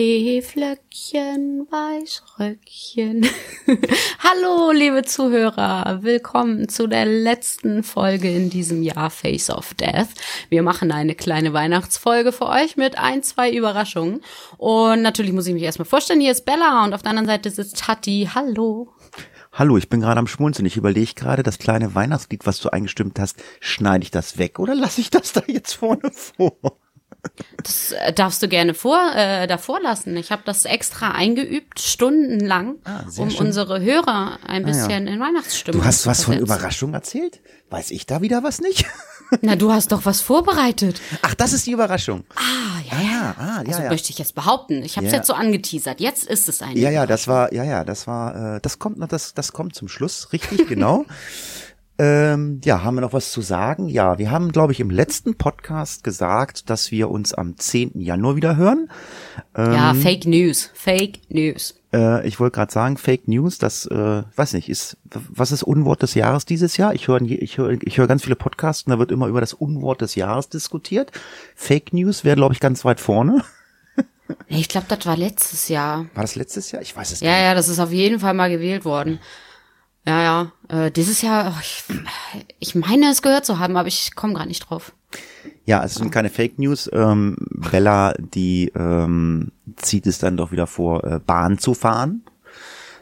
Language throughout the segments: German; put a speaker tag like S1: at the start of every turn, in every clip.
S1: Schneeflöckchen, Weißröckchen. Hallo, liebe Zuhörer. Willkommen zu der letzten Folge in diesem Jahr Face of Death. Wir machen eine kleine Weihnachtsfolge für euch mit ein, zwei Überraschungen. Und natürlich muss ich mich erstmal vorstellen. Hier ist Bella und auf der anderen Seite sitzt Hatti. Hallo.
S2: Hallo, ich bin gerade am Schmunzeln. Ich überlege gerade, das kleine Weihnachtslied, was du eingestimmt hast, schneide ich das weg oder lasse ich das da jetzt vorne vor?
S1: Das äh, darfst du gerne vor, äh, davor lassen. Ich habe das extra eingeübt, stundenlang,
S2: Ah,
S1: um
S2: schön.
S1: unsere Hörer ein
S2: Ah, ja.
S1: bisschen in Weihnachtsstimmung
S2: Du hast
S1: zu
S2: was von
S1: versetzen.
S2: Überraschung erzählt? Weiß ich da wieder was nicht?
S1: Na, du hast doch was vorbereitet.
S2: Ach, das ist die Überraschung.
S1: Ah, ja, ja.
S2: ja, ah, ja,
S1: Also
S2: ja.
S1: möchte ich jetzt behaupten. Ich habe es
S2: Ja.
S1: jetzt so angeteasert. Jetzt ist es eine.
S2: Ja, ja, das war, ja, ja, das war, äh, das kommt noch, das, das kommt zum Schluss, richtig, genau. ähm, ja, haben wir noch was zu sagen? Ja, wir haben, glaube ich, im letzten Podcast gesagt, dass wir uns am 10. Januar wieder hören.
S1: Ja, Fake News. Fake News.
S2: Äh, ich wollte gerade sagen, Fake News, das, äh, weiß nicht, ist, was ist Unwort des Jahres dieses Jahr? Ich höre ich höre, ich höre ganz viele Podcasts und da wird immer über das Unwort des Jahres diskutiert. Fake News wäre, glaube ich, ganz weit vorne.
S1: Ich glaube, das war letztes Jahr.
S2: War das letztes Jahr? Ich weiß es
S1: Ja,
S2: nicht.
S1: ja, das ist auf jeden Fall mal gewählt worden. Ja, ja. Äh, dieses Jahr, oh, ich, ich meine es gehört zu haben, aber ich komme gar nicht drauf.
S2: Ja, es sind keine Fake News. Ähm, Bella, die ähm, zieht es dann doch wieder vor, äh, Bahn zu fahren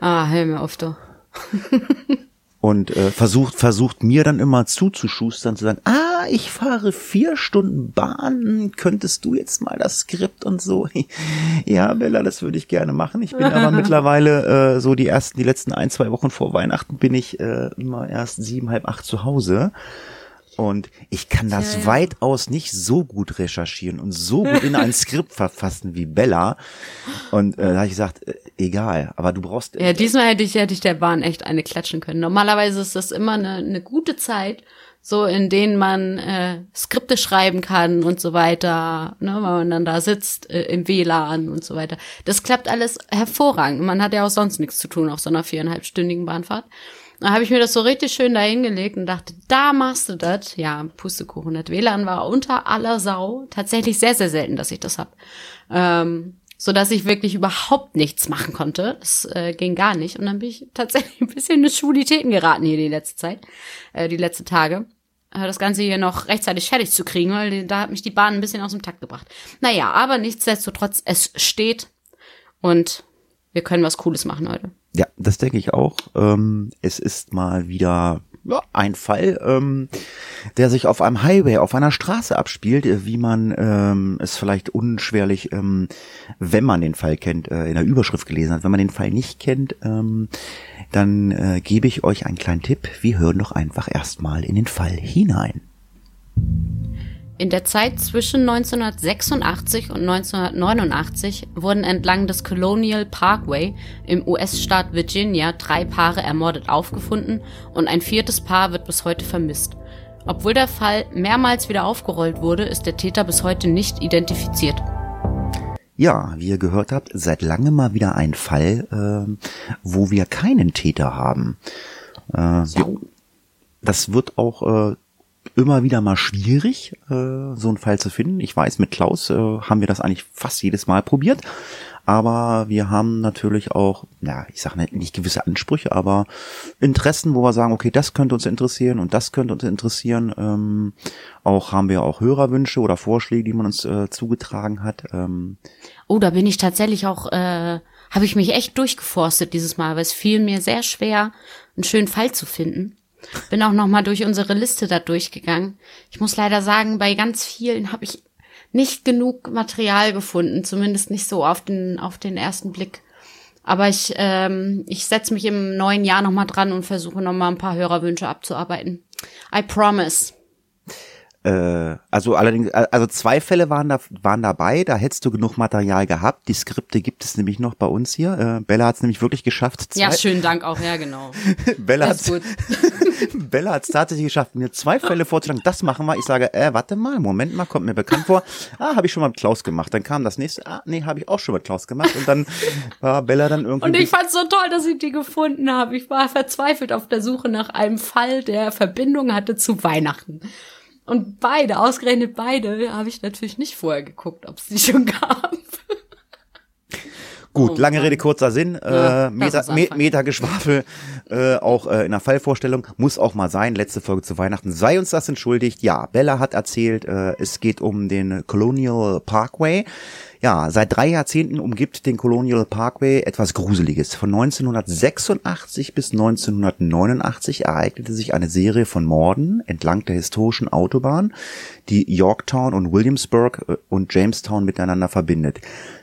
S1: Ah, hör mir auf, du.
S2: und äh, versucht versucht mir dann immer zuzuschustern, zu sagen, ah, ich fahre vier Stunden Bahn, könntest du jetzt mal das Skript und so? ja, Bella, das würde ich gerne machen. Ich bin aber mittlerweile äh, so die ersten, die letzten ein, zwei Wochen vor Weihnachten bin ich äh, immer erst sieben, halb acht zu Hause. Und ich kann das
S1: Ja, ja.
S2: weitaus nicht so gut recherchieren und so gut in ein Skript verfassen wie Bella. Und äh, da habe ich gesagt, äh, egal, aber du brauchst
S1: Ja, diesmal hätte ich, hätte ich der Bahn echt eine klatschen können. Normalerweise ist das immer eine, eine gute Zeit, so in denen man äh, Skripte schreiben kann und so weiter, ne, weil man dann da sitzt äh, im WLAN und so weiter. Das klappt alles hervorragend. Man hat ja auch sonst nichts zu tun auf so einer viereinhalbstündigen Bahnfahrt. Da habe ich mir das so richtig schön dahingelegt und dachte, da machst du das. Ja, Pustekuchen. Das WLAN war unter aller Sau. Tatsächlich sehr, sehr selten, dass ich das hab. Ähm, so dass ich wirklich überhaupt nichts machen konnte. Das äh, ging gar nicht. Und dann bin ich tatsächlich ein bisschen in Schwulitäten geraten hier die letzte Zeit, äh, die letzten Tage. Äh, das Ganze hier noch rechtzeitig fertig zu kriegen, weil da hat mich die Bahn ein bisschen aus dem Takt gebracht. Naja, aber nichtsdestotrotz, es steht und wir können was Cooles machen heute.
S2: Ja, das denke ich auch. Ähm, es ist mal wieder ja, ein Fall, ähm, der sich auf einem Highway, auf einer Straße abspielt, äh, wie man ähm, es vielleicht unschwerlich, ähm, wenn man den Fall kennt, äh, in der Überschrift gelesen hat. Wenn man den Fall nicht kennt, ähm, dann äh, gebe ich euch einen kleinen Tipp. Wir hören doch einfach erstmal in den Fall hinein.
S1: In der Zeit zwischen 1986 und 1989 wurden entlang des Colonial Parkway im US-Staat Virginia drei Paare ermordet aufgefunden und ein viertes Paar wird bis heute vermisst. Obwohl der Fall mehrmals wieder aufgerollt wurde, ist der Täter bis heute nicht identifiziert.
S2: Ja, wie ihr gehört habt, seit langem mal wieder ein Fall, ähm, wo wir keinen Täter haben. Äh, das wird auch äh, immer wieder mal schwierig, äh, so einen Fall zu finden. Ich weiß, mit Klaus äh, haben wir das eigentlich fast jedes Mal probiert. Aber wir haben natürlich auch, ja, ich sage nicht, nicht gewisse Ansprüche, aber Interessen, wo wir sagen, okay, das könnte uns interessieren und das könnte uns interessieren. Ähm, auch haben wir auch Hörerwünsche oder Vorschläge, die man uns äh, zugetragen hat. Ähm,
S1: Oh, da bin ich tatsächlich auch, äh, habe ich mich echt durchgeforstet dieses Mal, weil es fiel mir sehr schwer, einen schönen Fall zu finden. Bin auch noch mal durch unsere Liste da durchgegangen. Ich muss leider sagen, bei ganz vielen habe ich nicht genug Material gefunden, zumindest nicht so auf den auf den ersten Blick. Aber ich ähm, ich setze mich im neuen Jahr noch mal dran und versuche noch mal ein paar Hörerwünsche abzuarbeiten. I promise.
S2: Äh, also allerdings, also zwei Fälle waren da waren dabei, da hättest du genug Material gehabt. Die Skripte gibt es nämlich noch bei uns hier. Äh, Bella hat es nämlich wirklich geschafft.
S1: Zwei, ja, schönen Dank auch, ja, genau.
S2: Bella hat Bella hat es tatsächlich geschafft, mir zwei Fälle vorzuschlagen. Das machen wir. Ich sage, äh, warte mal, Moment mal, kommt mir bekannt vor. Ah, habe ich schon mal mit Klaus gemacht. Dann kam das nächste. Ah, nee, habe ich auch schon mit Klaus gemacht. Und dann war Bella dann irgendwie.
S1: Und ich fand's so toll, dass ich die gefunden habe. Ich war verzweifelt auf der Suche nach einem Fall, der Verbindung hatte zu Weihnachten. Und beide, ausgerechnet beide, habe ich natürlich nicht vorher geguckt, ob es die schon gab.
S2: Gut, oh, lange Rede, kurzer Sinn. Ja, äh, Meta, Meta-Geschwafel, äh, auch äh, in der Fallvorstellung, muss auch mal sein. Letzte Folge zu Weihnachten. Sei uns das entschuldigt. Ja, Bella hat erzählt, äh, es geht um den Colonial Parkway. Ja, seit drei Jahrzehnten umgibt den Colonial Parkway etwas Gruseliges. Von 1986 bis 1989 ereignete sich eine Serie von Morden entlang der historischen Autobahn, die Yorktown und Williamsburg äh, und Jamestown miteinander verbindet.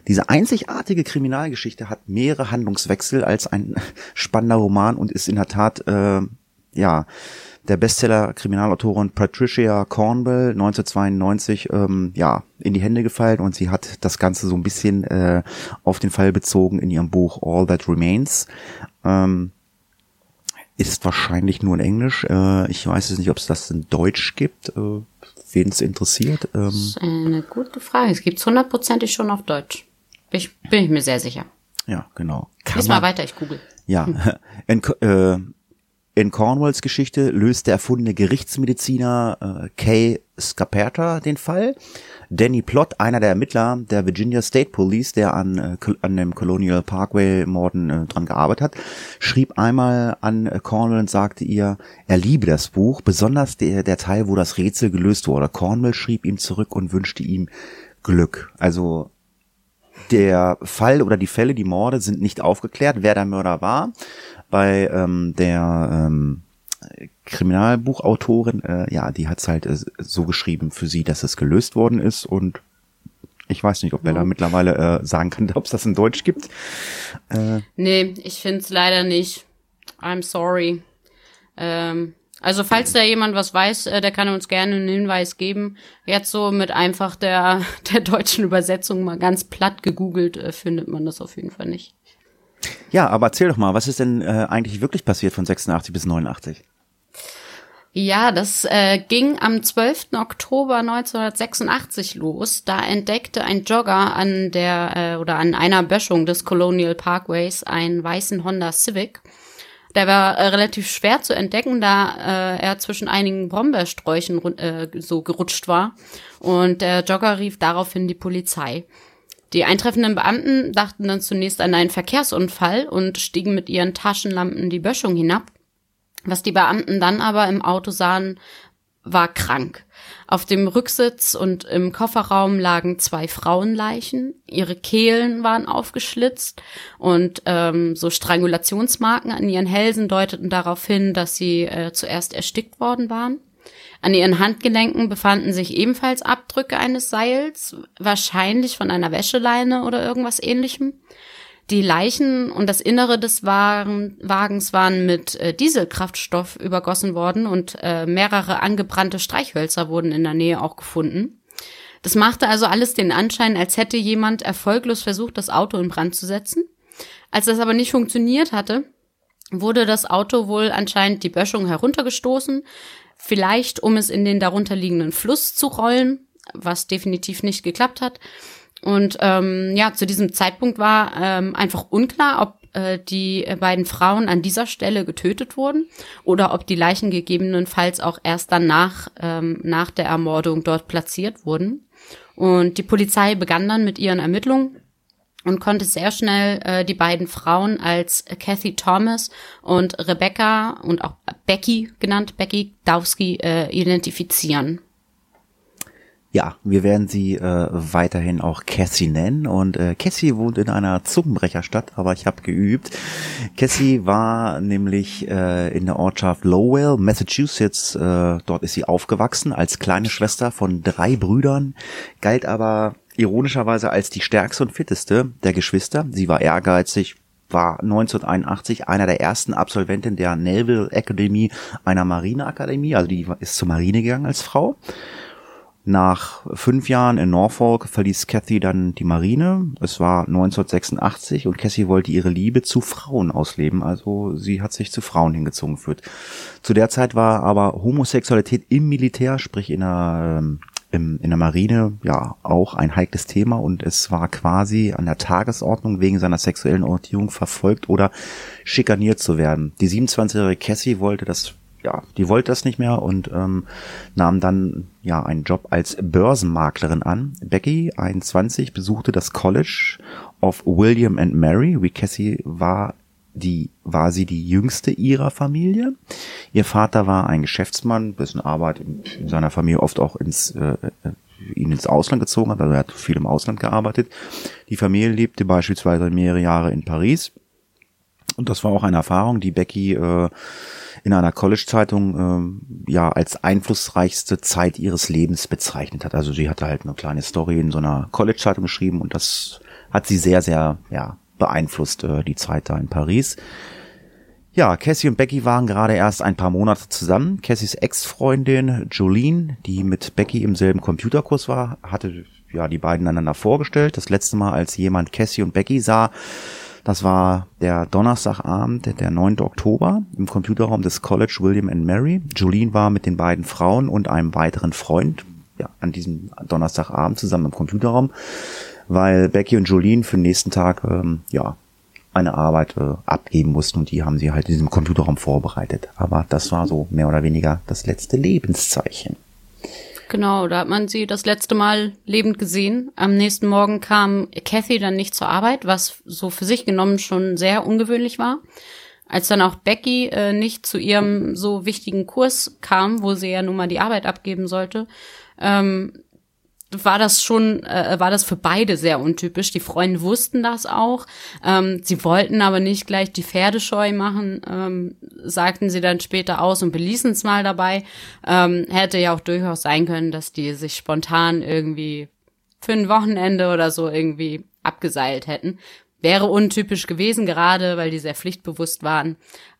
S2: Diese einzigartige Kriminalgeschichte hat mehrere Handlungswechsel als ein spannender Roman und ist in der Tat, äh, ja, der Bestseller-Kriminalautorin Patricia Cornwell 1992 ähm, ja in die Hände gefallen und sie hat das Ganze so ein bisschen äh, auf den Fall bezogen in ihrem Buch All That Remains. Ähm, ist wahrscheinlich nur in Englisch. Äh, ich weiß jetzt nicht, ob es das in Deutsch gibt. Äh, Wen es interessiert. Ähm, das
S1: ist eine gute Frage. Es gibt es hundertprozentig schon auf Deutsch. Bin ich, bin ich mir sehr sicher.
S2: Ja, genau.
S1: Kann Lies mal weiter, ich google.
S2: Ja, in, äh, in Cornwalls Geschichte löst der erfundene Gerichtsmediziner äh, Kay Scaperta den Fall. Danny Plott, einer der Ermittler der Virginia State Police, der an, äh, an dem Colonial Parkway Morden äh, dran gearbeitet hat, schrieb einmal an äh, Cornwall und sagte ihr, er liebe das Buch, besonders der, der Teil, wo das Rätsel gelöst wurde. Cornwall schrieb ihm zurück und wünschte ihm Glück. Also der Fall oder die Fälle, die Morde sind nicht aufgeklärt, wer der Mörder war bei ähm, der ähm, Kriminalbuchautorin, äh, ja, die hat's halt äh, so geschrieben für sie, dass es gelöst worden ist und ich weiß nicht, ob Bella ja. mittlerweile äh, sagen kann, ob es das in Deutsch gibt.
S1: Äh, nee, ich finde es leider nicht. I'm sorry. Ähm, also falls da jemand was weiß, äh, der kann uns gerne einen Hinweis geben. Jetzt so mit einfach der, der deutschen Übersetzung mal ganz platt gegoogelt, äh, findet man das auf jeden Fall nicht.
S2: Ja, aber erzähl doch mal, was ist denn äh, eigentlich wirklich passiert von 86 bis 89?
S1: Ja, das äh, ging am 12. Oktober 1986 los. Da entdeckte ein Jogger an der äh, oder an einer Böschung des Colonial Parkways einen weißen Honda Civic. Der war äh, relativ schwer zu entdecken, da äh, er zwischen einigen Brombeersträuchen äh, so gerutscht war. Und der Jogger rief daraufhin die Polizei. Die eintreffenden Beamten dachten dann zunächst an einen Verkehrsunfall und stiegen mit ihren Taschenlampen die Böschung hinab. Was die Beamten dann aber im Auto sahen, war krank. Auf dem Rücksitz und im Kofferraum lagen zwei Frauenleichen. Ihre Kehlen waren aufgeschlitzt und ähm, so Strangulationsmarken an ihren Hälsen deuteten darauf hin, dass sie äh, zuerst erstickt worden waren. An ihren Handgelenken befanden sich ebenfalls Abdrücke eines Seils, wahrscheinlich von einer Wäscheleine oder irgendwas ähnlichem. Die Leichen und das Innere des Wagen, Wagens waren mit äh, Dieselkraftstoff übergossen worden und äh, mehrere angebrannte Streichhölzer wurden in der Nähe auch gefunden. Das machte also alles den Anschein, als hätte jemand erfolglos versucht, das Auto in Brand zu setzen. Als das aber nicht funktioniert hatte, wurde das Auto wohl anscheinend die Böschung heruntergestoßen, vielleicht um es in den darunterliegenden Fluss zu rollen, was definitiv nicht geklappt hat. Und ähm, ja, zu diesem Zeitpunkt war ähm, einfach unklar, ob äh, die beiden Frauen an dieser Stelle getötet wurden oder ob die Leichen gegebenenfalls auch erst danach, ähm, nach der Ermordung dort platziert wurden. Und die Polizei begann dann mit ihren Ermittlungen und konnte sehr schnell äh, die beiden Frauen als Kathy Thomas und Rebecca und auch Becky genannt, Becky Dowski, äh, identifizieren.
S2: Ja, wir werden sie äh, weiterhin auch Cassie nennen und äh, Cassie wohnt in einer Zungenbrecherstadt, aber ich habe geübt. Cassie war nämlich äh, in der Ortschaft Lowell, Massachusetts. Äh, dort ist sie aufgewachsen als kleine Schwester von drei Brüdern, galt aber ironischerweise als die stärkste und fitteste der Geschwister. Sie war ehrgeizig, war 1981 einer der ersten Absolventen der Naval Academy, einer Marineakademie, also die ist zur Marine gegangen als Frau. Nach fünf Jahren in Norfolk verließ Cathy dann die Marine. Es war 1986 und Cassie wollte ihre Liebe zu Frauen ausleben. Also sie hat sich zu Frauen hingezogen geführt. Zu der Zeit war aber Homosexualität im Militär, sprich in der, im, in der Marine, ja auch ein heikles Thema und es war quasi an der Tagesordnung wegen seiner sexuellen Orientierung verfolgt oder schikaniert zu werden. Die 27-jährige Cassie wollte das ja, die wollte das nicht mehr und ähm, nahm dann ja einen Job als Börsenmaklerin an. Becky, 21, besuchte das College of William and Mary. Wie Cassie war die war sie die jüngste ihrer Familie. Ihr Vater war ein Geschäftsmann, bisschen Arbeit in, in seiner Familie oft auch ins äh, äh, ihn ins Ausland gezogen hat, also er hat viel im Ausland gearbeitet. Die Familie lebte beispielsweise mehrere Jahre in Paris. Und das war auch eine Erfahrung, die Becky äh, in einer College-Zeitung äh, ja als einflussreichste Zeit ihres Lebens bezeichnet hat. Also sie hatte halt eine kleine Story in so einer College-Zeitung geschrieben und das hat sie sehr, sehr ja, beeinflusst, äh, die Zeit da in Paris. Ja, Cassie und Becky waren gerade erst ein paar Monate zusammen. Cassies Ex-Freundin Jolene, die mit Becky im selben Computerkurs war, hatte ja die beiden einander vorgestellt. Das letzte Mal, als jemand Cassie und Becky sah, das war der Donnerstagabend, der 9. Oktober im Computerraum des College William and Mary. Jolene war mit den beiden Frauen und einem weiteren Freund ja, an diesem Donnerstagabend zusammen im Computerraum, weil Becky und Jolene für den nächsten Tag ähm, ja eine Arbeit äh, abgeben mussten und die haben sie halt in diesem Computerraum vorbereitet. Aber das war so mehr oder weniger das letzte Lebenszeichen.
S1: Genau, da hat man sie das letzte Mal lebend gesehen. Am nächsten Morgen kam Kathy dann nicht zur Arbeit, was so für sich genommen schon sehr ungewöhnlich war. Als dann auch Becky äh, nicht zu ihrem so wichtigen Kurs kam, wo sie ja nun mal die Arbeit abgeben sollte, ähm, war das schon, äh, war das für beide sehr untypisch. Die Freunde wussten das auch. Ähm, sie wollten aber nicht gleich die Pferdescheu machen, ähm, sagten sie dann später aus und beließen es mal dabei. Ähm, hätte ja auch durchaus sein können, dass die sich spontan irgendwie für ein Wochenende oder so irgendwie abgeseilt hätten. Wäre untypisch gewesen, gerade weil die sehr pflichtbewusst waren.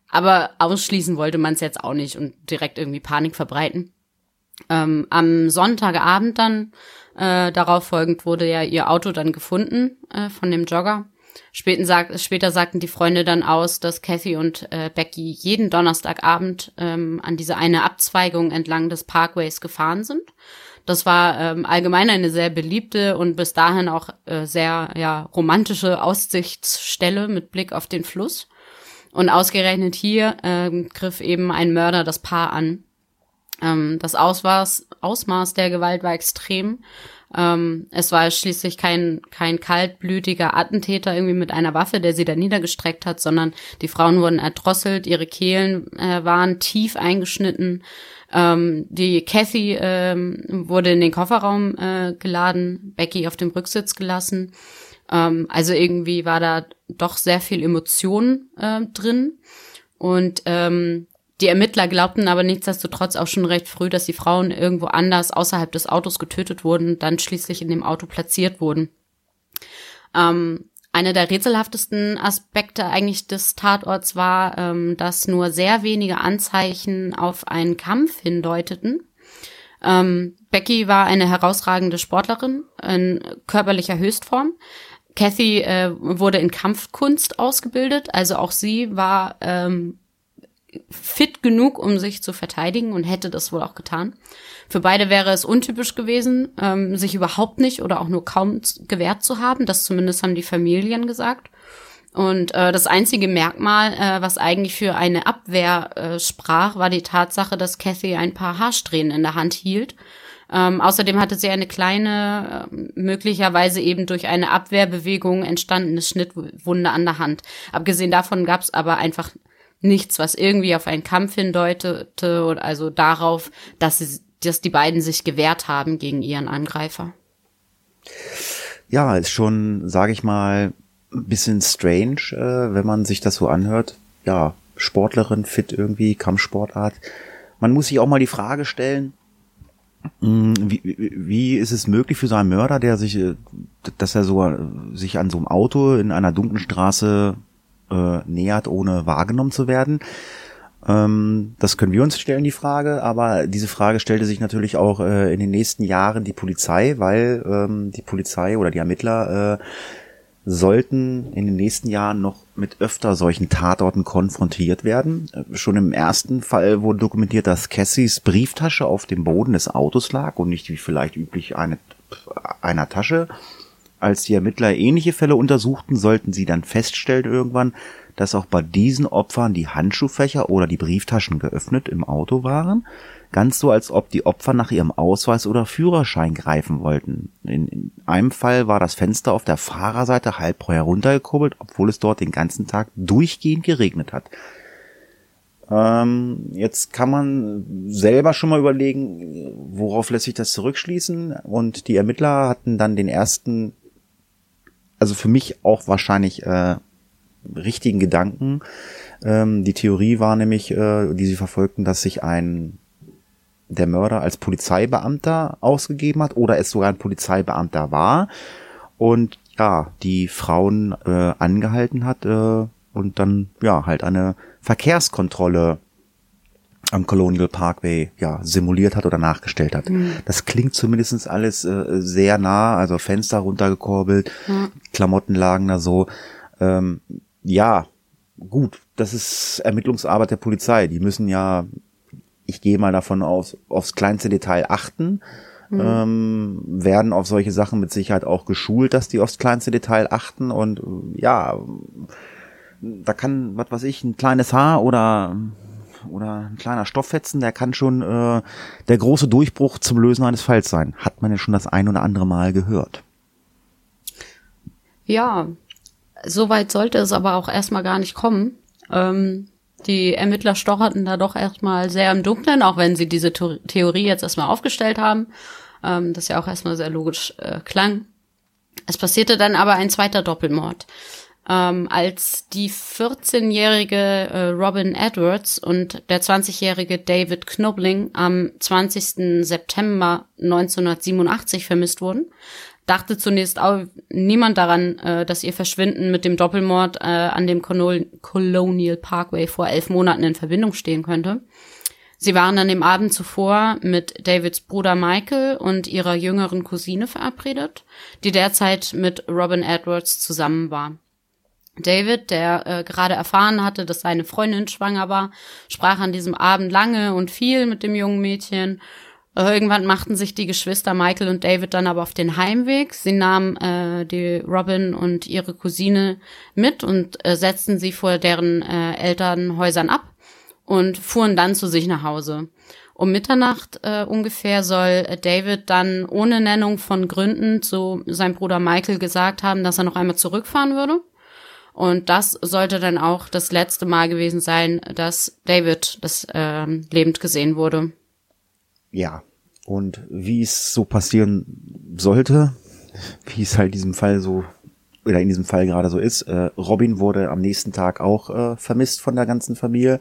S1: Aber ausschließen wollte man es jetzt auch nicht und direkt irgendwie Panik verbreiten. Ähm, am Sonntagabend dann äh, darauf folgend wurde ja ihr Auto dann gefunden äh, von dem Jogger. Späten sag, später sagten die Freunde dann aus, dass Kathy und äh, Becky jeden Donnerstagabend ähm, an diese eine Abzweigung entlang des Parkways gefahren sind. Das war ähm, allgemein eine sehr beliebte und bis dahin auch äh, sehr ja, romantische Aussichtsstelle mit Blick auf den Fluss. Und ausgerechnet hier ähm, griff eben ein Mörder das Paar an. Ähm, das Ausmaß, Ausmaß der Gewalt war extrem. Ähm, es war schließlich kein, kein kaltblütiger Attentäter irgendwie mit einer Waffe, der sie da niedergestreckt hat, sondern die Frauen wurden erdrosselt, ihre Kehlen äh, waren tief eingeschnitten. Ähm, die Kathy ähm, wurde in den Kofferraum äh, geladen, Becky auf dem Rücksitz gelassen. Ähm, also irgendwie war da doch sehr viel Emotion äh, drin. Und ähm, die Ermittler glaubten aber nichtsdestotrotz auch schon recht früh, dass die Frauen irgendwo anders außerhalb des Autos getötet wurden dann schließlich in dem Auto platziert wurden. Ähm, einer der rätselhaftesten Aspekte eigentlich des Tatorts war, ähm, dass nur sehr wenige Anzeichen auf einen Kampf hindeuteten. Ähm, Becky war eine herausragende Sportlerin in körperlicher Höchstform. Kathy äh, wurde in Kampfkunst ausgebildet, also auch sie war ähm, fit genug, um sich zu verteidigen und hätte das wohl auch getan. Für beide wäre es untypisch gewesen, ähm, sich überhaupt nicht oder auch nur kaum gewehrt zu haben. Das zumindest haben die Familien gesagt. Und äh, das einzige Merkmal, äh, was eigentlich für eine Abwehr äh, sprach, war die Tatsache, dass Kathy ein paar Haarsträhnen in der Hand hielt. Ähm, außerdem hatte sie eine kleine, äh, möglicherweise eben durch eine Abwehrbewegung entstandene Schnittwunde an der Hand. Abgesehen davon gab es aber einfach nichts, was irgendwie auf einen Kampf hindeutete oder also darauf, dass, sie, dass die beiden sich gewehrt haben gegen ihren Angreifer.
S2: Ja, ist schon, sage ich mal, ein bisschen strange, äh, wenn man sich das so anhört. Ja, Sportlerin, fit irgendwie, Kampfsportart. Man muss sich auch mal die Frage stellen, hm, wie, wie ist es möglich für so einen Mörder, der sich, äh, dass er so sich an so einem Auto in einer dunklen Straße äh, nähert, ohne wahrgenommen zu werden. Ähm, das können wir uns stellen, die Frage, aber diese Frage stellte sich natürlich auch äh, in den nächsten Jahren die Polizei, weil ähm, die Polizei oder die Ermittler äh, sollten in den nächsten Jahren noch mit öfter solchen Tatorten konfrontiert werden. Äh, schon im ersten Fall wurde dokumentiert, dass Cassies Brieftasche auf dem Boden des Autos lag und nicht wie vielleicht üblich eine, einer Tasche. Als die Ermittler ähnliche Fälle untersuchten, sollten sie dann feststellen irgendwann, dass auch bei diesen Opfern die Handschuhfächer oder die Brieftaschen geöffnet im Auto waren, ganz so als ob die Opfer nach ihrem Ausweis oder Führerschein greifen wollten. In, in einem Fall war das Fenster auf der Fahrerseite halb heruntergekurbelt, obwohl es dort den ganzen Tag durchgehend geregnet hat. Ähm, jetzt kann man selber schon mal überlegen, worauf lässt sich das zurückschließen. Und die Ermittler hatten dann den ersten, also für mich auch wahrscheinlich äh, richtigen Gedanken. Ähm, die Theorie war nämlich, äh, die sie verfolgten, dass sich ein der Mörder als Polizeibeamter ausgegeben hat oder es sogar ein Polizeibeamter war und ja, die Frauen äh, angehalten hat äh, und dann ja halt eine Verkehrskontrolle am Colonial Parkway ja simuliert hat oder nachgestellt hat. Mhm. Das klingt zumindestens alles äh, sehr nah, also Fenster runtergekurbelt, mhm. Klamotten lagen da so. Ähm, ja, gut, das ist Ermittlungsarbeit der Polizei. Die müssen ja, ich gehe mal davon aus, aufs kleinste Detail achten. Mhm. Ähm, werden auf solche Sachen mit Sicherheit auch geschult, dass die aufs kleinste Detail achten und ja, da kann, was weiß ich, ein kleines Haar oder oder ein kleiner Stofffetzen, der kann schon äh, der große Durchbruch zum Lösen eines Falls sein. Hat man ja schon das ein oder andere Mal gehört.
S1: Ja, Soweit sollte es aber auch erstmal gar nicht kommen. Ähm, die Ermittler stocherten da doch erstmal sehr im Dunkeln, auch wenn sie diese Theorie jetzt erstmal aufgestellt haben. Ähm, das ja auch erstmal sehr logisch äh, klang. Es passierte dann aber ein zweiter Doppelmord. Ähm, als die 14-jährige äh, Robin Edwards und der 20-jährige David Knobling am 20. September 1987 vermisst wurden, dachte zunächst auch niemand daran, äh, dass ihr Verschwinden mit dem Doppelmord äh, an dem Colonial Parkway vor elf Monaten in Verbindung stehen könnte. Sie waren an dem Abend zuvor mit Davids Bruder Michael und ihrer jüngeren Cousine verabredet, die derzeit mit Robin Edwards zusammen war. David, der äh, gerade erfahren hatte, dass seine Freundin schwanger war, sprach an diesem Abend lange und viel mit dem jungen Mädchen Irgendwann machten sich die Geschwister Michael und David dann aber auf den Heimweg. Sie nahmen äh, die Robin und ihre Cousine mit und äh, setzten sie vor deren äh, Elternhäusern ab und fuhren dann zu sich nach Hause. Um Mitternacht äh, ungefähr soll David dann ohne Nennung von Gründen zu seinem Bruder Michael gesagt haben, dass er noch einmal zurückfahren würde. Und das sollte dann auch das letzte Mal gewesen sein, dass David das äh, lebend gesehen wurde
S2: ja, und wie es so passieren sollte, wie es halt in diesem Fall so oder in diesem Fall gerade so ist, äh, Robin wurde am nächsten Tag auch äh, vermisst von der ganzen Familie.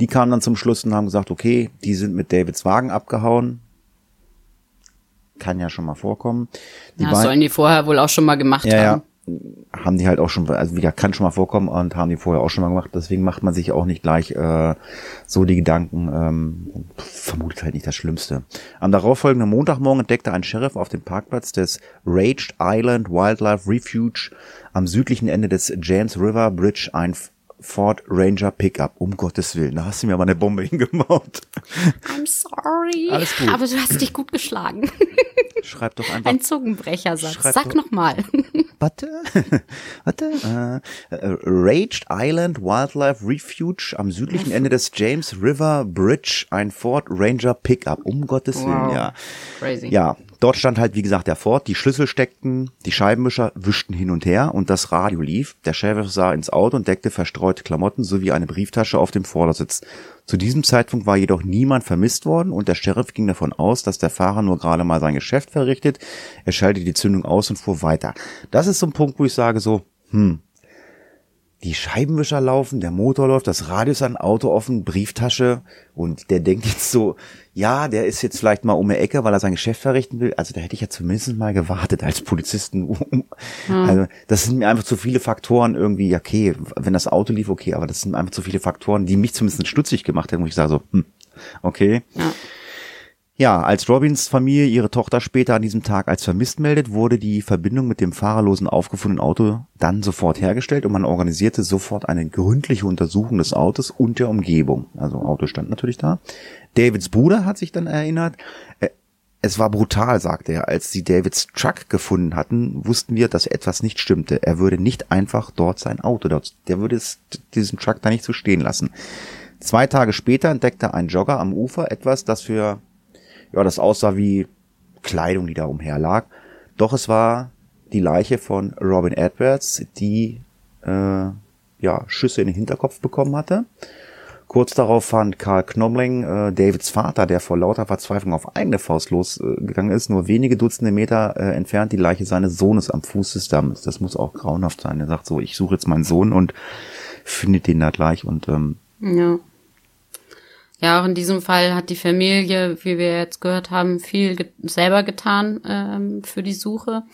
S2: Die kamen dann zum Schluss und haben gesagt, okay, die sind mit Davids Wagen abgehauen. Kann ja schon mal vorkommen.
S1: Die ja, sollen die vorher wohl auch schon mal gemacht
S2: ja,
S1: haben.
S2: Ja haben die halt auch schon, also wieder kann schon mal vorkommen und haben die vorher auch schon mal gemacht. Deswegen macht man sich auch nicht gleich äh, so die Gedanken, ähm, vermutet halt nicht das Schlimmste. Am darauffolgenden Montagmorgen entdeckte ein Sheriff auf dem Parkplatz des Raged Island Wildlife Refuge am südlichen Ende des James River Bridge ein Ford Ranger Pickup. Um Gottes Willen, da hast du mir aber eine Bombe hingebaut.
S1: I'm sorry. Alles gut. Aber du hast dich gut geschlagen.
S2: Schreib doch einfach.
S1: Ein Zungenbrechersatz. Sag nochmal.
S2: Warte. Warte. Äh, äh, Raged Island Wildlife Refuge am südlichen Ende des James River Bridge ein Ford Ranger Pickup. Um Gottes wow. Willen, ja. Crazy. Ja, Dort stand halt, wie gesagt, der Ford, die Schlüssel steckten, die Scheibenwischer wischten hin und her und das Radio lief. Der Sheriff sah ins Auto und deckte verstreute Klamotten sowie eine Brieftasche auf dem Vordersitz. Zu diesem Zeitpunkt war jedoch niemand vermisst worden und der Sheriff ging davon aus, dass der Fahrer nur gerade mal sein Geschäft verrichtet. Er schaltete die Zündung aus und fuhr weiter. Das ist so ein Punkt, wo ich sage so, hm, die Scheibenwischer laufen, der Motor läuft, das Radio ist an, Auto offen, Brieftasche und der denkt jetzt so, ja, der ist jetzt vielleicht mal um die Ecke, weil er sein Geschäft verrichten will. Also da hätte ich ja zumindest mal gewartet als Polizisten. Also das sind mir einfach zu viele Faktoren irgendwie, okay, wenn das Auto lief, okay, aber das sind einfach zu viele Faktoren, die mich zumindest stutzig gemacht haben, wo ich sage so, hm, okay.
S1: Ja.
S2: Ja, als Robins Familie ihre Tochter später an diesem Tag als vermisst meldet, wurde die Verbindung mit dem fahrerlosen aufgefundenen Auto dann sofort hergestellt und man organisierte sofort eine gründliche Untersuchung des Autos und der Umgebung. Also Auto stand natürlich da. Davids Bruder hat sich dann erinnert. äh, Es war brutal, sagte er. Als sie Davids Truck gefunden hatten, wussten wir, dass etwas nicht stimmte. Er würde nicht einfach dort sein Auto, dort, der würde es, diesen Truck da nicht so stehen lassen. Zwei Tage später entdeckte ein Jogger am Ufer etwas, das für ja, das aussah wie Kleidung, die da umherlag. Doch es war die Leiche von Robin Edwards, die äh, ja Schüsse in den Hinterkopf bekommen hatte. Kurz darauf fand Karl Knobling, äh, Davids Vater, der vor lauter Verzweiflung auf eigene Faust losgegangen ist, nur wenige Dutzende Meter äh, entfernt die Leiche seines Sohnes am Fuß des Dammes. Das muss auch grauenhaft sein. Er sagt so, ich suche jetzt meinen Sohn und findet den da gleich und ähm,
S1: Ja. Ja, auch in diesem Fall hat die Familie, wie wir jetzt gehört haben, viel ge selber getan ähm, für die Suche.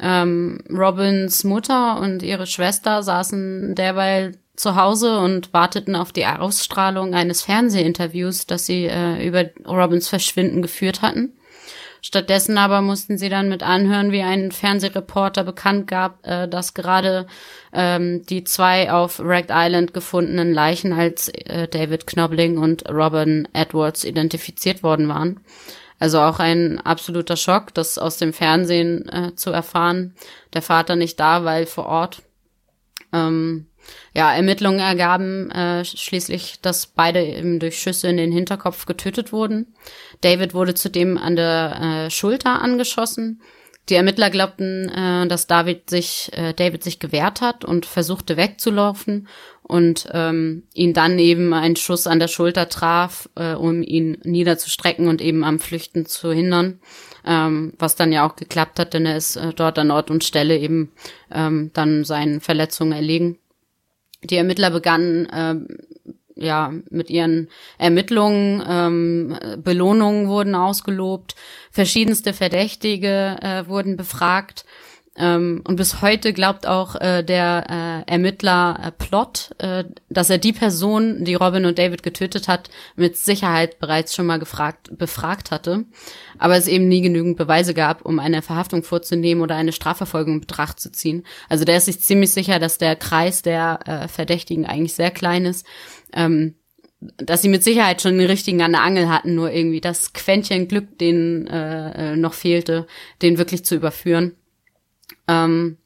S1: Ähm, Robins Mutter und ihre Schwester saßen derweil zu Hause und warteten auf die Ausstrahlung eines Fernsehinterviews, das sie äh, über Robins Verschwinden geführt hatten. Stattdessen aber mussten sie dann mit anhören, wie ein Fernsehreporter bekannt gab, äh, dass gerade ähm, die zwei auf Wrecked Island gefundenen Leichen als äh, David Knobling und Robin Edwards identifiziert worden waren. Also auch ein absoluter Schock, das aus dem Fernsehen äh, zu erfahren. Der Vater nicht da, weil vor Ort. Ähm, ja, Ermittlungen ergaben äh, schließlich, dass beide eben durch Schüsse in den Hinterkopf getötet wurden. David wurde zudem an der äh, Schulter angeschossen. Die Ermittler glaubten, äh, dass David sich, äh, David sich gewehrt hat und versuchte wegzulaufen und ähm, ihn dann eben ein Schuss an der Schulter traf, äh, um ihn niederzustrecken und eben am Flüchten zu hindern. Ähm, was dann ja auch geklappt hat, denn er ist äh, dort an Ort und Stelle eben ähm, dann seinen Verletzungen erlegen. Die Ermittler begannen ähm, ja mit ihren Ermittlungen, ähm, Belohnungen wurden ausgelobt, verschiedenste Verdächtige äh, wurden befragt. Ähm, und bis heute glaubt auch äh, der äh, Ermittler äh, Plot, äh, dass er die Person, die Robin und David getötet hat, mit Sicherheit bereits schon mal gefragt, befragt hatte. Aber es eben nie genügend Beweise gab, um eine Verhaftung vorzunehmen oder eine Strafverfolgung in Betracht zu ziehen. Also der ist sich ziemlich sicher, dass der Kreis der äh, Verdächtigen eigentlich sehr klein ist. Ähm, dass sie mit Sicherheit schon den richtigen an der Angel hatten, nur irgendwie das Quäntchen Glück, den äh, äh noch fehlte, den wirklich zu überführen. Ähm,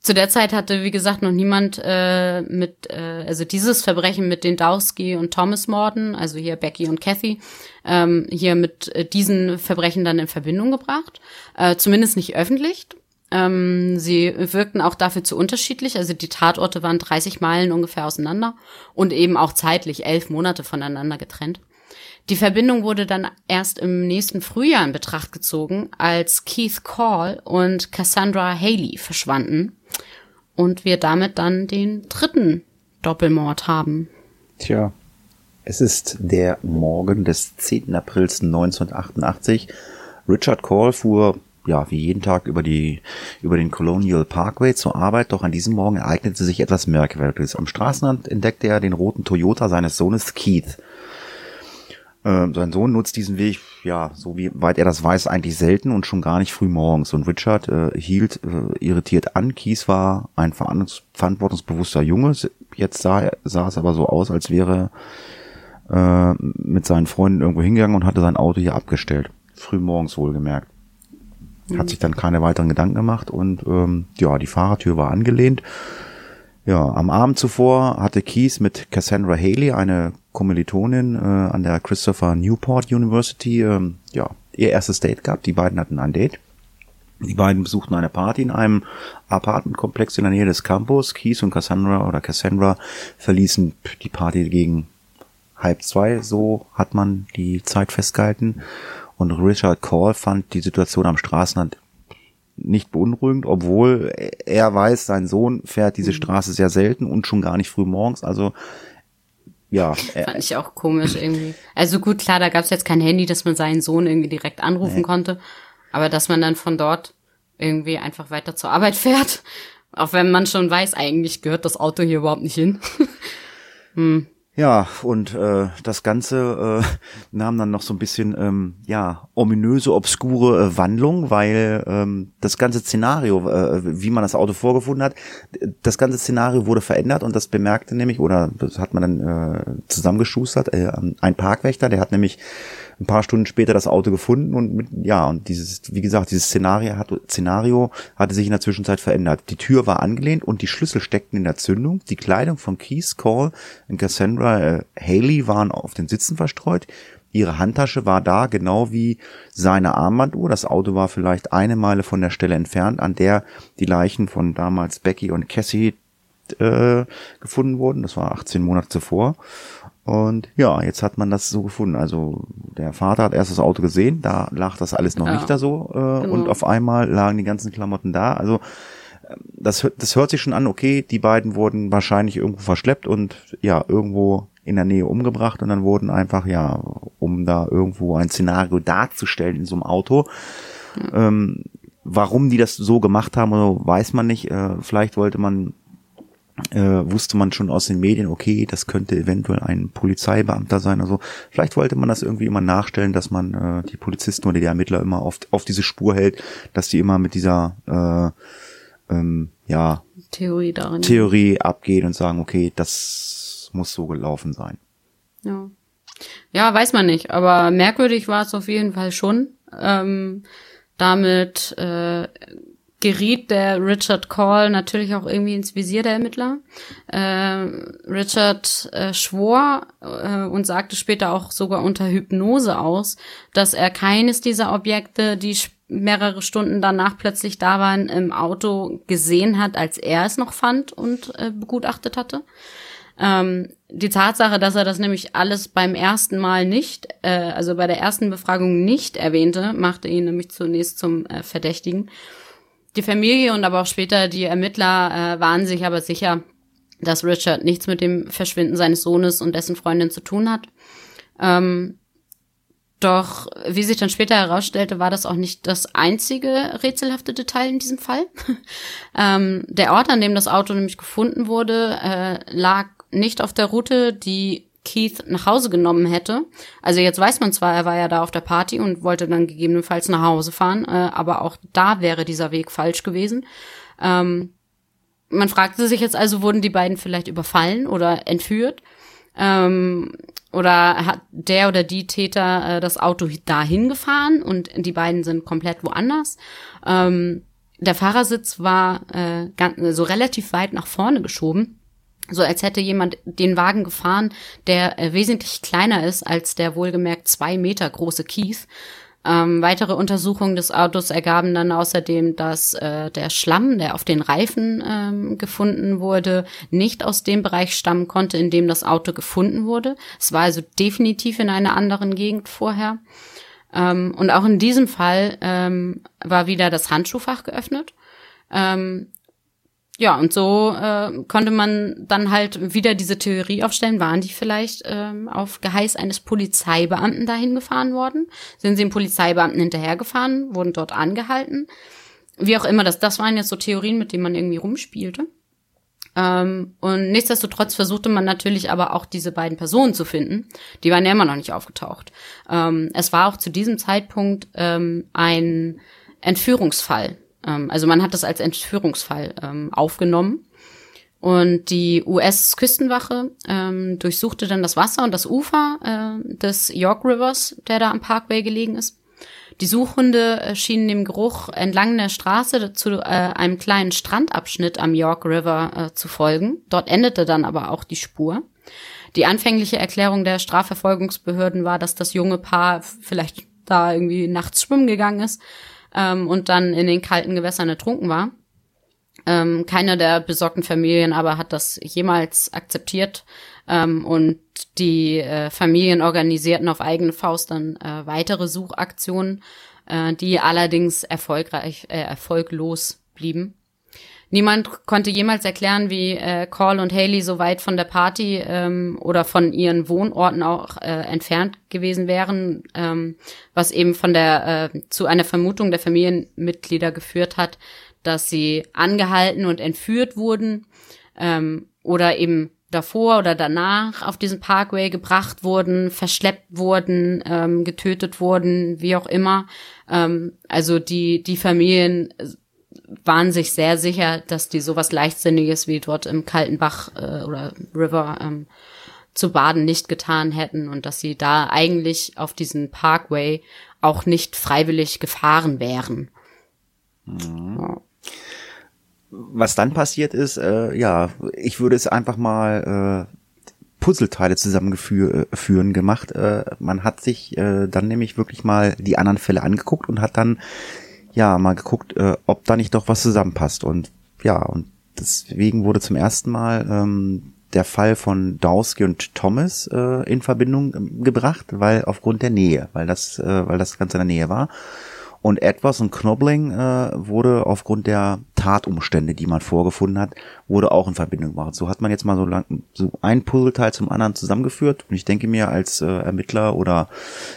S1: zu der Zeit hatte, wie gesagt, noch niemand äh, mit, äh, also dieses Verbrechen mit den Dowski und Thomas Morden, also hier Becky und Kathy, ähm, hier mit äh, diesen Verbrechen dann in Verbindung gebracht. Äh, zumindest nicht öffentlich. Ähm, sie wirkten auch dafür zu unterschiedlich. Also die Tatorte waren 30 Meilen ungefähr auseinander und eben auch zeitlich elf Monate voneinander getrennt. Die Verbindung wurde dann erst im nächsten Frühjahr in Betracht gezogen, als Keith Call und Cassandra Haley verschwanden und wir damit dann den dritten Doppelmord haben.
S2: Tja, es ist der Morgen des 10. Aprils 1988. Richard Call fuhr ja, wie jeden Tag über die, über den Colonial Parkway zur Arbeit, doch an diesem Morgen ereignete sich etwas Merkwürdiges. Am Straßenrand entdeckte er den roten Toyota seines Sohnes Keith. Äh, sein Sohn nutzt diesen Weg, ja, so wie weit er das weiß, eigentlich selten und schon gar nicht früh morgens. Und Richard äh, hielt äh, irritiert an. Kies war ein verantwortungsbewusster Junge. Jetzt sah, sah es aber so aus, als wäre äh, mit seinen Freunden irgendwo hingegangen und hatte sein Auto hier abgestellt. Früh morgens wohlgemerkt. Hat mhm. sich dann keine weiteren Gedanken gemacht und ähm, ja, die Fahrertür war angelehnt. Ja, am Abend zuvor hatte Keith mit Cassandra Haley, eine Kommilitonin äh, an der Christopher Newport University, ähm, ja, ihr erstes Date gehabt. Die beiden hatten ein Date. Die beiden besuchten eine Party in einem Apartmentkomplex in der Nähe des Campus. Keith und Cassandra oder Cassandra verließen die Party gegen halb zwei, so hat man die Zeit festgehalten. Und Richard Call fand die Situation am Straßenrand nicht beunruhigend, obwohl er weiß, sein Sohn fährt diese
S1: Mhm.
S2: Straße sehr selten und schon gar nicht früh morgens. Also ja,
S1: Fand ich auch komisch irgendwie. Also gut, klar, da gab es jetzt kein Handy, dass man seinen Sohn irgendwie direkt anrufen konnte. Aber dass man dann von dort irgendwie einfach weiter zur Arbeit fährt. Auch wenn man schon weiß, eigentlich gehört das Auto hier überhaupt nicht hin.
S2: Ja, und äh, das Ganze äh, nahm dann noch so ein bisschen, ähm, ja, ominöse, obskure äh, Wandlung, weil ähm, das ganze Szenario, äh, wie man das Auto vorgefunden hat, das ganze Szenario wurde verändert und das bemerkte nämlich, oder das hat man dann äh, zusammengeschustert, äh, ein Parkwächter, der hat nämlich ein paar Stunden später das Auto gefunden und mit, ja, und dieses, wie gesagt, dieses Szenario, hat, Szenario hatte sich in der Zwischenzeit verändert. Die Tür war angelehnt und die Schlüssel steckten in der Zündung. Die Kleidung von Keith Cole und Cassandra äh, Haley waren auf den Sitzen verstreut. Ihre Handtasche war da, genau wie seine Armbanduhr. Das Auto war vielleicht eine Meile von der Stelle entfernt, an der die Leichen von damals Becky und Cassie äh, gefunden wurden. Das war 18 Monate zuvor. Und ja, jetzt hat man das so gefunden. Also der Vater hat erst das Auto gesehen, da lag das alles noch
S1: Ja.
S2: nicht da so. Äh, Und auf einmal lagen die ganzen Klamotten da. Also ähm, das, hört- das hört sich schon an, okay, die beiden wurden wahrscheinlich irgendwo verschleppt und ja, irgendwo in der Nähe umgebracht und dann wurden einfach, ja, um da irgendwo ein Szenario darzustellen in so einem Auto, ähm, warum die das so gemacht haben, weiß man nicht. Äh, vielleicht wollte man, äh, wusste man schon aus den Medien, okay, das könnte eventuell ein Polizeibeamter sein oder so. Vielleicht wollte man das irgendwie immer nachstellen, dass man äh, die Polizisten oder die Ermittler immer auf, auf diese Spur hält, dass die immer mit dieser äh, ähm, ja,
S1: Theorie darin.
S2: Theorie abgehen und sagen, okay, das muss so gelaufen sein.
S1: Ja. ja, weiß man nicht. Aber merkwürdig war es auf jeden Fall schon. Ähm, damit äh, geriet der Richard Call natürlich auch irgendwie ins Visier der Ermittler. Äh, Richard äh, schwor äh, und sagte später auch sogar unter Hypnose aus, dass er keines dieser Objekte, die mehrere Stunden danach plötzlich da waren, im Auto gesehen hat, als er es noch fand und äh, begutachtet hatte. Ähm, die Tatsache, dass er das nämlich alles beim ersten Mal nicht, äh, also bei der ersten Befragung nicht erwähnte, machte ihn nämlich zunächst zum äh, Verdächtigen. Die Familie und aber auch später die Ermittler äh, waren sich aber sicher, dass Richard nichts mit dem Verschwinden seines Sohnes und dessen Freundin zu tun hat. Ähm, doch, wie sich dann später herausstellte, war das auch nicht das einzige rätselhafte Detail in diesem Fall. ähm, der Ort, an dem das Auto nämlich gefunden wurde, äh, lag nicht auf der Route, die Keith nach Hause genommen hätte. Also jetzt weiß man zwar, er war ja da auf der Party und wollte dann gegebenenfalls nach Hause fahren, äh, aber auch da wäre dieser Weg falsch gewesen. Ähm, man fragte sich jetzt also, wurden die beiden vielleicht überfallen oder entführt? Ähm, oder hat der oder die Täter äh, das Auto dahin gefahren und die beiden sind komplett woanders? Ähm, der Fahrersitz war äh, ganz, so relativ weit nach vorne geschoben, so als hätte jemand den Wagen gefahren, der äh, wesentlich kleiner ist als der wohlgemerkt zwei Meter große Keith. Ähm, weitere Untersuchungen des Autos ergaben dann außerdem, dass äh, der Schlamm, der auf den Reifen ähm, gefunden wurde, nicht aus dem Bereich stammen konnte, in dem das Auto gefunden wurde. Es war also definitiv in einer anderen Gegend vorher. Ähm, und auch in diesem Fall ähm, war wieder das Handschuhfach geöffnet. Ähm, ja, und so äh, konnte man dann halt wieder diese Theorie aufstellen, waren die vielleicht ähm, auf Geheiß eines Polizeibeamten dahin gefahren worden? Sind sie dem Polizeibeamten hinterhergefahren, wurden dort angehalten? Wie auch immer, das, das waren jetzt so Theorien, mit denen man irgendwie rumspielte. Ähm, und nichtsdestotrotz versuchte man natürlich aber auch diese beiden Personen zu finden. Die waren ja immer noch nicht aufgetaucht. Ähm, es war auch zu diesem Zeitpunkt ähm, ein Entführungsfall. Ähm, also man hat das als Entführungsfall ähm, aufgenommen. Und die US-Küstenwache ähm, durchsuchte dann das Wasser und das Ufer äh, des York Rivers, der da am Parkway gelegen ist. Die Suchhunde äh, schienen dem Geruch entlang der Straße zu äh, einem kleinen Strandabschnitt am York River äh, zu folgen. Dort endete dann aber auch die Spur. Die anfängliche Erklärung der Strafverfolgungsbehörden war, dass das junge Paar vielleicht da irgendwie nachts schwimmen gegangen ist ähm, und dann in den kalten Gewässern ertrunken war. Ähm, keine der besorgten Familien aber hat das jemals akzeptiert ähm, und die äh, Familien organisierten auf eigene Faust dann äh, weitere Suchaktionen. äh, die allerdings erfolgreich, äh, erfolglos blieben. Niemand konnte jemals erklären, wie äh, Call und Haley so weit von der Party ähm, oder von ihren Wohnorten auch äh, entfernt gewesen wären, ähm, was eben von der äh, zu einer Vermutung der Familienmitglieder geführt hat, dass sie angehalten und entführt wurden ähm, oder eben davor oder danach auf diesen Parkway gebracht wurden, verschleppt wurden, ähm, getötet wurden, wie auch immer. Ähm, also die die Familien waren sich sehr sicher, dass die sowas leichtsinniges wie dort im kalten Bach äh, oder River ähm, zu baden nicht getan hätten und dass sie da eigentlich auf diesen Parkway auch nicht freiwillig gefahren wären.
S2: Mhm. Ja. Was dann passiert ist, äh, ja, ich würde es einfach mal äh, Puzzleteile zusammengeführen gemacht. Äh, man hat sich äh, dann nämlich wirklich mal die anderen Fälle angeguckt und hat dann ja, mal geguckt, äh, ob da nicht doch was zusammenpasst. Und ja, und deswegen wurde zum ersten Mal ähm, der Fall von Dowski und Thomas äh, in Verbindung ähm, gebracht, weil aufgrund der Nähe, weil das, äh, weil das ganz in der Nähe war. Und etwas und Knobbling äh, wurde aufgrund der Tatumstände, die man vorgefunden hat, wurde auch in Verbindung gebracht. So hat man jetzt mal so lang so ein Puzzleteil zum anderen zusammengeführt. Und ich denke mir als äh, Ermittler oder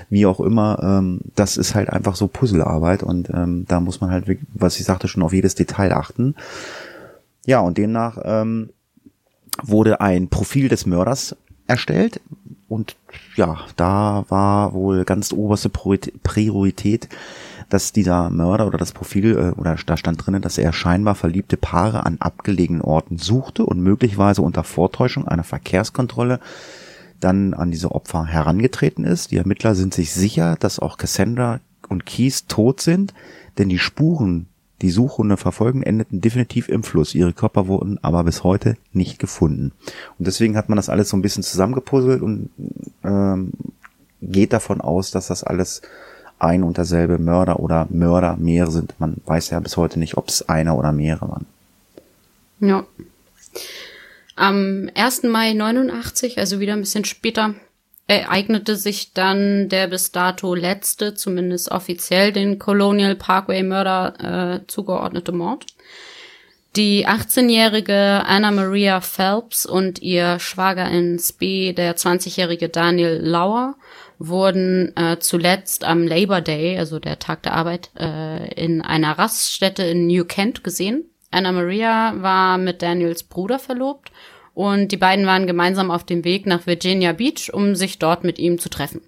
S2: wie auch immer, ähm, das ist halt einfach so Puzzlearbeit und ähm, da muss man halt, was ich sagte, schon auf jedes Detail achten. Ja, und demnach ähm, wurde ein Profil des Mörders erstellt und ja, da war wohl ganz oberste Priorität dass dieser Mörder oder das Profil äh, oder da stand drinnen, dass er scheinbar verliebte Paare an abgelegenen Orten suchte und möglicherweise unter Vortäuschung einer Verkehrskontrolle dann an diese Opfer herangetreten ist. Die Ermittler sind sich sicher, dass auch Cassandra und Keys tot sind, denn die Spuren, die Suchhunde verfolgen, endeten definitiv im Fluss. Ihre Körper wurden aber bis heute nicht gefunden. Und deswegen hat man das alles so ein bisschen zusammengepuzzelt und ähm, geht davon aus, dass das alles ein und derselbe Mörder oder Mörder mehrere sind. Man weiß ja bis heute nicht, ob es einer oder mehrere waren.
S1: Ja. Am 1. Mai 89, also wieder ein bisschen später, ereignete sich dann der bis dato letzte, zumindest offiziell den Colonial Parkway Mörder äh, zugeordnete Mord. Die 18-jährige Anna Maria Phelps und ihr Schwager in Spee, der 20-jährige Daniel Lauer, wurden äh, zuletzt am Labor Day, also der Tag der Arbeit, äh, in einer Raststätte in New Kent gesehen. Anna Maria war mit Daniels Bruder verlobt und die beiden waren gemeinsam auf dem Weg nach Virginia Beach, um sich dort mit ihm zu treffen.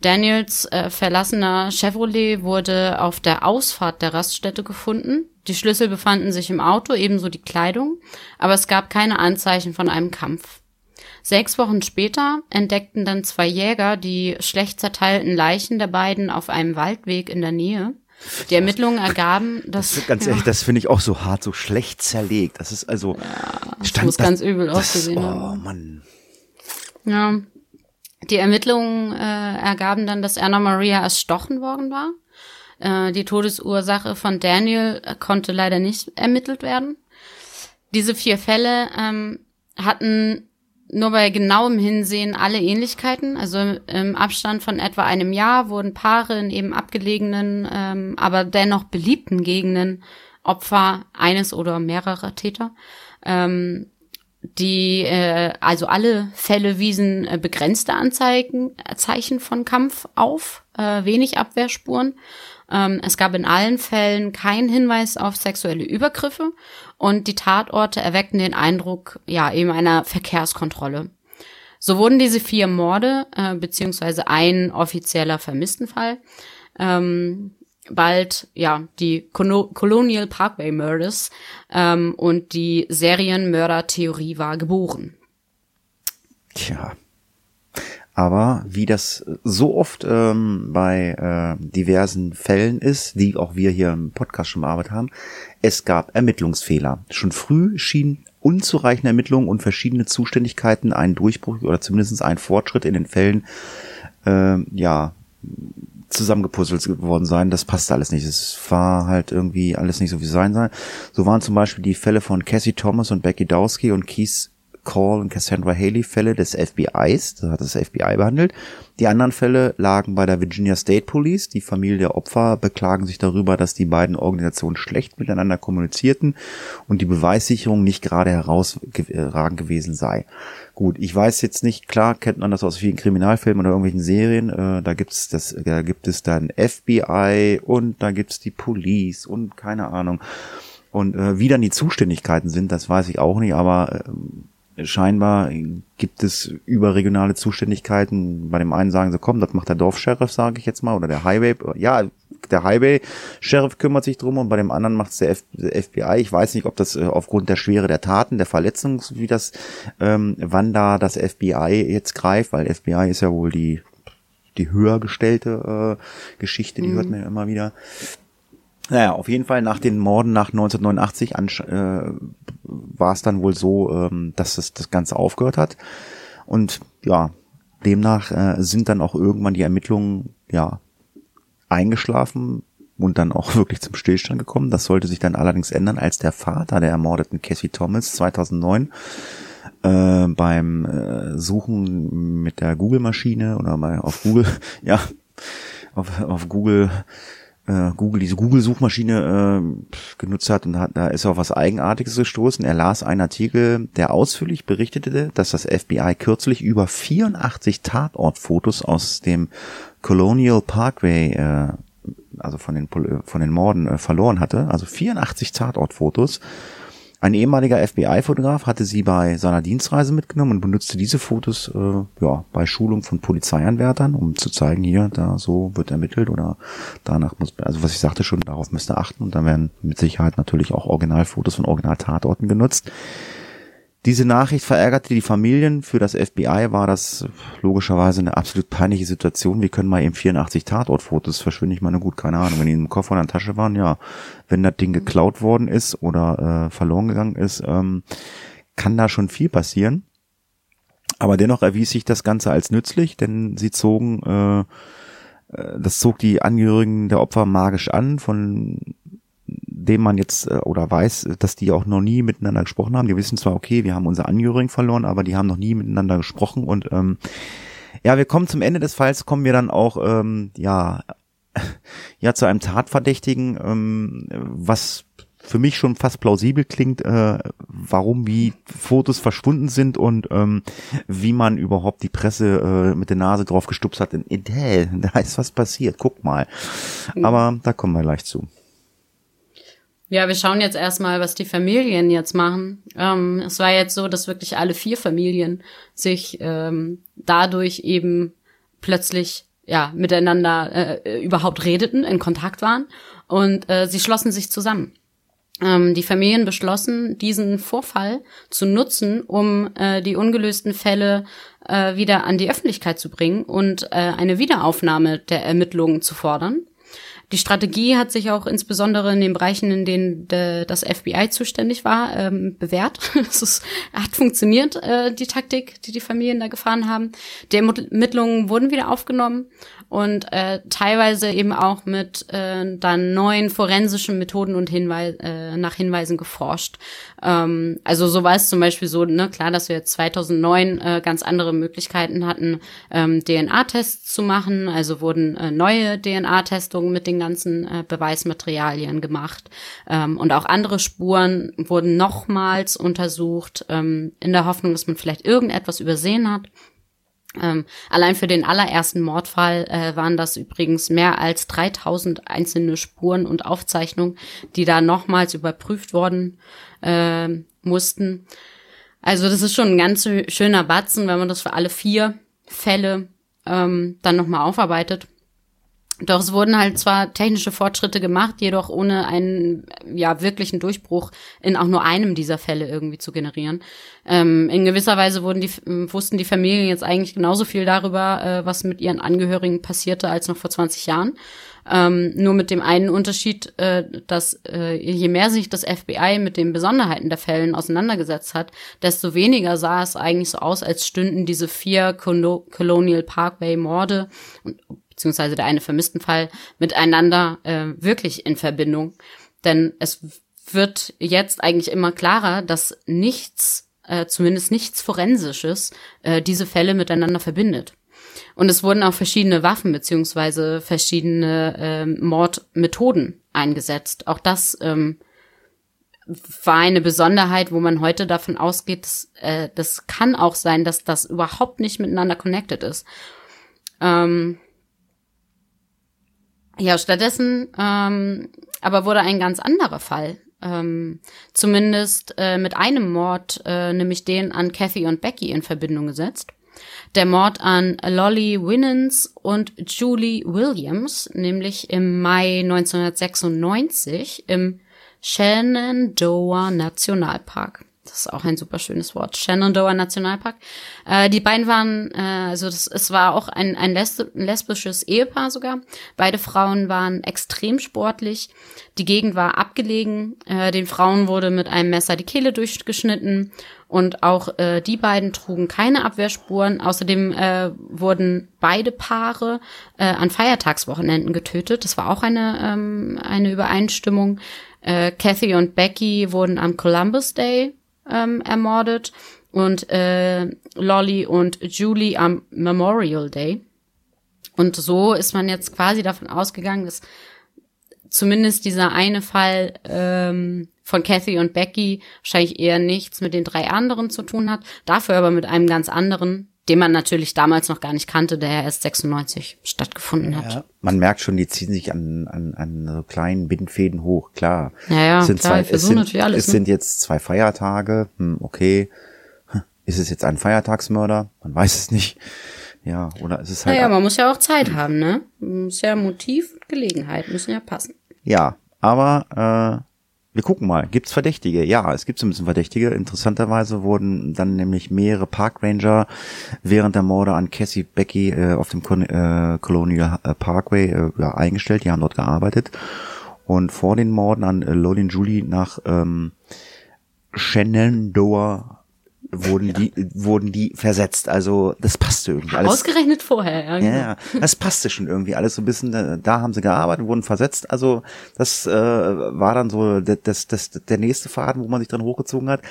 S1: Daniels äh, verlassener Chevrolet wurde auf der Ausfahrt der Raststätte gefunden. Die Schlüssel befanden sich im Auto, ebenso die Kleidung, aber es gab keine Anzeichen von einem Kampf. Sechs Wochen später entdeckten dann zwei Jäger die schlecht zerteilten Leichen der beiden auf einem Waldweg in der Nähe. Die Ermittlungen ergaben, dass.
S2: Das, ganz ehrlich, das finde ich auch so hart, so schlecht zerlegt. Das ist also.
S1: Ja, das stand, muss das, ganz übel ausgesehen
S2: oh, haben. Oh Mann.
S1: Ja. Die Ermittlungen äh, ergaben dann, dass Anna Maria erstochen worden war. Äh, die Todesursache von Daniel konnte leider nicht ermittelt werden. Diese vier Fälle ähm, hatten nur bei genauem Hinsehen alle Ähnlichkeiten. Also im Abstand von etwa einem Jahr wurden Paare in eben abgelegenen, ähm, aber dennoch beliebten Gegenden Opfer eines oder mehrerer Täter. Ähm, die, äh, also alle Fälle wiesen äh, begrenzte Anzeigen, Zeichen von Kampf auf, äh, wenig Abwehrspuren. Ähm, es gab in allen Fällen keinen Hinweis auf sexuelle Übergriffe und die Tatorte erweckten den Eindruck, ja, eben einer Verkehrskontrolle. So wurden diese vier Morde, äh, beziehungsweise ein offizieller Vermisstenfall, ähm, bald ja die Colonial Parkway Murders ähm, und die Serienmörder-Theorie war geboren.
S2: Tja, aber wie das so oft ähm, bei äh, diversen Fällen ist, die auch wir hier im Podcast schon bearbeitet haben, es gab Ermittlungsfehler. Schon früh schienen unzureichende Ermittlungen und verschiedene Zuständigkeiten einen Durchbruch oder zumindest einen Fortschritt in den Fällen äh, ja zusammengepuzzelt geworden sein. Das passte alles nicht. Es war halt irgendwie alles nicht so wie sein soll. So waren zum Beispiel die Fälle von Cassie Thomas und Becky Dowski und Keith Call und Cassandra Haley Fälle des FBIs, das hat das FBI behandelt. Die anderen Fälle lagen bei der Virginia State Police. Die Familie der Opfer beklagen sich darüber, dass die beiden Organisationen schlecht miteinander kommunizierten und die Beweissicherung nicht gerade herausragend gewesen sei. Gut, ich weiß jetzt nicht, klar kennt man das aus vielen Kriminalfilmen oder irgendwelchen Serien. Äh, da gibt's das, da gibt es dann FBI und da gibt's die Police und keine Ahnung. Und äh, wie dann die Zuständigkeiten sind, das weiß ich auch nicht, aber äh, scheinbar gibt es überregionale Zuständigkeiten. Bei dem einen sagen sie, komm, das macht der Dorfsheriff, sage ich jetzt mal, oder der Highway. Ja, der Highway-Sheriff kümmert sich drum und bei dem anderen macht es der, der, FBI. Ich weiß nicht, ob das äh, aufgrund der Schwere der Taten, der Verletzung, wie das, ähm, wann da das FBI jetzt greift, weil FBI ist ja wohl die die höher gestellte äh, Geschichte, die mhm. hört man ja immer wieder. Naja, auf jeden Fall nach den Morden nach 1989 äh, war es dann wohl so, ähm, dass es das Ganze aufgehört hat. Und ja, demnach äh, sind dann auch irgendwann die Ermittlungen ja eingeschlafen und dann auch wirklich zum Stillstand gekommen. Das sollte sich dann allerdings ändern, als der Vater der ermordeten Cassie Thomas 2009 äh, beim äh, Suchen mit der Google-Maschine oder mal auf Google, ja, auf, auf Google äh, Google, diese Google-Suchmaschine äh, genutzt hat und hat, da ist auf was Eigenartiges gestoßen. Er las einen Artikel, der ausführlich berichtete, dass das FBI kürzlich über 84 Tatortfotos aus dem Colonial Parkway, äh, also von den, von den Morden äh, verloren hatte. Also 84 Tatortfotos ein ehemaliger FBI-Fotograf hatte sie bei seiner Dienstreise mitgenommen und benutzte diese Fotos äh, ja, bei Schulung von Polizeianwärtern, um zu zeigen, hier, da so wird ermittelt oder danach muss, also was ich sagte schon, darauf müsste achten und dann werden mit Sicherheit natürlich auch Originalfotos von Originaltatorten genutzt. Diese Nachricht verärgerte die Familien. Für das FBI war das logischerweise eine absolut peinliche Situation. Wir können mal eben 84 Tatortfotos verschwinden. Ich meine, gut, keine Ahnung, wenn die im Koffer oder in der Tasche waren, ja, wenn das Ding geklaut worden ist oder äh, verloren gegangen ist, ähm, kann da schon viel passieren. Aber dennoch erwies sich das Ganze als nützlich, denn sie zogen, äh, äh das zog die Angehörigen der Opfer magisch an, von dem man jetzt äh, oder weiß, dass die auch noch nie miteinander gesprochen haben. Die wissen zwar, okay, wir haben unsere Angehörigen verloren, aber die haben noch nie miteinander gesprochen und ähm, ja, wir kommen zum Ende des Falls, kommen wir dann auch ähm, ja ja zu einem Tatverdächtigen, ähm, was für mich schon fast plausibel klingt, äh, warum wie Fotos verschwunden sind und ähm, wie man überhaupt die Presse äh, mit der Nase drauf gestupst hat. In, in, da ist was passiert, guck mal. Aber da kommen wir gleich zu.
S1: Ja, wir schauen jetzt erstmal, was die Familien jetzt machen. Ähm, es war jetzt so, dass wirklich alle vier Familien sich ähm, dadurch eben plötzlich ja miteinander äh, überhaupt redeten, in Kontakt waren und äh, sie schlossen sich zusammen. Ähm, die Familien beschlossen, diesen Vorfall zu nutzen, um äh, die ungelösten Fälle äh, wieder an die Öffentlichkeit zu bringen und äh, eine Wiederaufnahme der Ermittlungen zu fordern. Die Strategie hat sich auch insbesondere in den Bereichen, in denen de, das FBI zuständig war, ähm, bewährt. es ist, hat funktioniert, äh, die Taktik, die die Familien da gefahren haben. Die Ermittlungen wurden wieder aufgenommen und äh, teilweise eben auch mit äh, dann neuen forensischen Methoden und Hinweis, äh, nach Hinweisen geforscht. Ähm, also so war es zum Beispiel so, ne, klar, dass wir jetzt 2009 äh, ganz andere Möglichkeiten hatten, ähm, DNA-Tests zu machen. Also wurden äh, neue DNA-Testungen mit den ganzen äh, Beweismaterialien gemacht ähm, und auch andere Spuren wurden nochmals untersucht ähm, in der Hoffnung, dass man vielleicht irgendetwas übersehen hat. Ähm, allein für den allerersten Mordfall äh, waren das übrigens mehr als 3000 einzelne Spuren und Aufzeichnungen, die da nochmals überprüft worden äh, mussten. Also das ist schon ein ganz schöner Batzen, wenn man das für alle vier Fälle ähm, dann nochmal aufarbeitet. Doch es wurden halt zwar technische Fortschritte gemacht, jedoch ohne einen ja wirklichen Durchbruch in auch nur einem dieser Fälle irgendwie zu generieren. Ähm, in gewisser Weise wurden die, wussten die Familien jetzt eigentlich genauso viel darüber, äh, was mit ihren Angehörigen passierte, als noch vor 20 Jahren. Ähm, nur mit dem einen Unterschied, äh, dass äh, je mehr sich das FBI mit den Besonderheiten der Fällen auseinandergesetzt hat, desto weniger sah es eigentlich so aus, als stünden diese vier Colonial Parkway Morde und beziehungsweise der eine vermissten Fall miteinander äh, wirklich in Verbindung. Denn es wird jetzt eigentlich immer klarer, dass nichts äh, zumindest nichts Forensisches, äh, diese Fälle miteinander verbindet. Und es wurden auch verschiedene Waffen beziehungsweise verschiedene ähm, Mordmethoden eingesetzt. Auch das ähm, war eine Besonderheit, wo man heute davon ausgeht, dass, äh, das kann auch sein, dass das überhaupt nicht miteinander connected ist. Ähm, ja, stattdessen ähm, aber wurde ein ganz anderer Fall, ähm, zumindest äh, mit einem Mord, äh, nämlich den an Kathy und Becky in Verbindung gesetzt. Der Mord an Lolly Winans und Julie Williams, nämlich im Mai 1996 im Shenandoah Nationalpark. Das ist auch ein super schönes Wort. Shenandoah Nationalpark. Äh, die beiden waren, äh, also das, es war auch ein, ein lesbisches Ehepaar sogar. Beide Frauen waren extrem sportlich. Die Gegend war abgelegen. Äh, den Frauen wurde mit einem Messer die Kehle durchgeschnitten. Und auch äh, die beiden trugen keine Abwehrspuren. Außerdem äh, wurden beide Paare äh, an Feiertagswochenenden getötet. Das war auch eine, ähm, eine Übereinstimmung. Äh, Kathy und Becky wurden am Columbus Day ähm, ermordet und äh, Lolly und Julie am Memorial Day. Und so ist man jetzt quasi davon ausgegangen, dass zumindest dieser eine Fall ähm, von Kathy und Becky wahrscheinlich eher nichts mit den drei anderen zu tun hat, dafür aber mit einem ganz anderen, den man natürlich damals noch gar nicht kannte, der ja erst 96 stattgefunden hat.
S2: Ja, man merkt schon, die ziehen sich an, an, an so kleinen Bindfäden hoch, klar.
S1: Ja, ja,
S2: es sind
S1: klar,
S2: zwei, es sind, alles, es ne? sind jetzt zwei Feiertage, hm, okay. Hm, ist es jetzt ein Feiertagsmörder? Man weiß es nicht. Ja, oder ist es halt.
S1: Naja, man muss ja auch Zeit haben, ne? Muss ja Motiv und Gelegenheit müssen ja passen.
S2: Ja, aber äh, wir gucken mal, gibt's Verdächtige? Ja, es gibt so ein bisschen Verdächtige. Interessanterweise wurden dann nämlich mehrere Parkranger während der Morde an Cassie Becky äh, auf dem Con äh, Colonial äh, Parkway äh, ja, eingestellt. Die haben dort gearbeitet. Und vor den Morden an äh, Lolin Julie nach ähm, Shenandoah wurden ja. die wurden die versetzt. Also das passte irgendwie alles.
S1: Ausgerechnet vorher, ja.
S2: Genau. Ja, das passte schon irgendwie alles so ein bisschen. Da, da haben sie gearbeitet, wurden versetzt. Also das äh, war dann so das, das, der nächste Faden, wo man sich dran hochgezogen hat.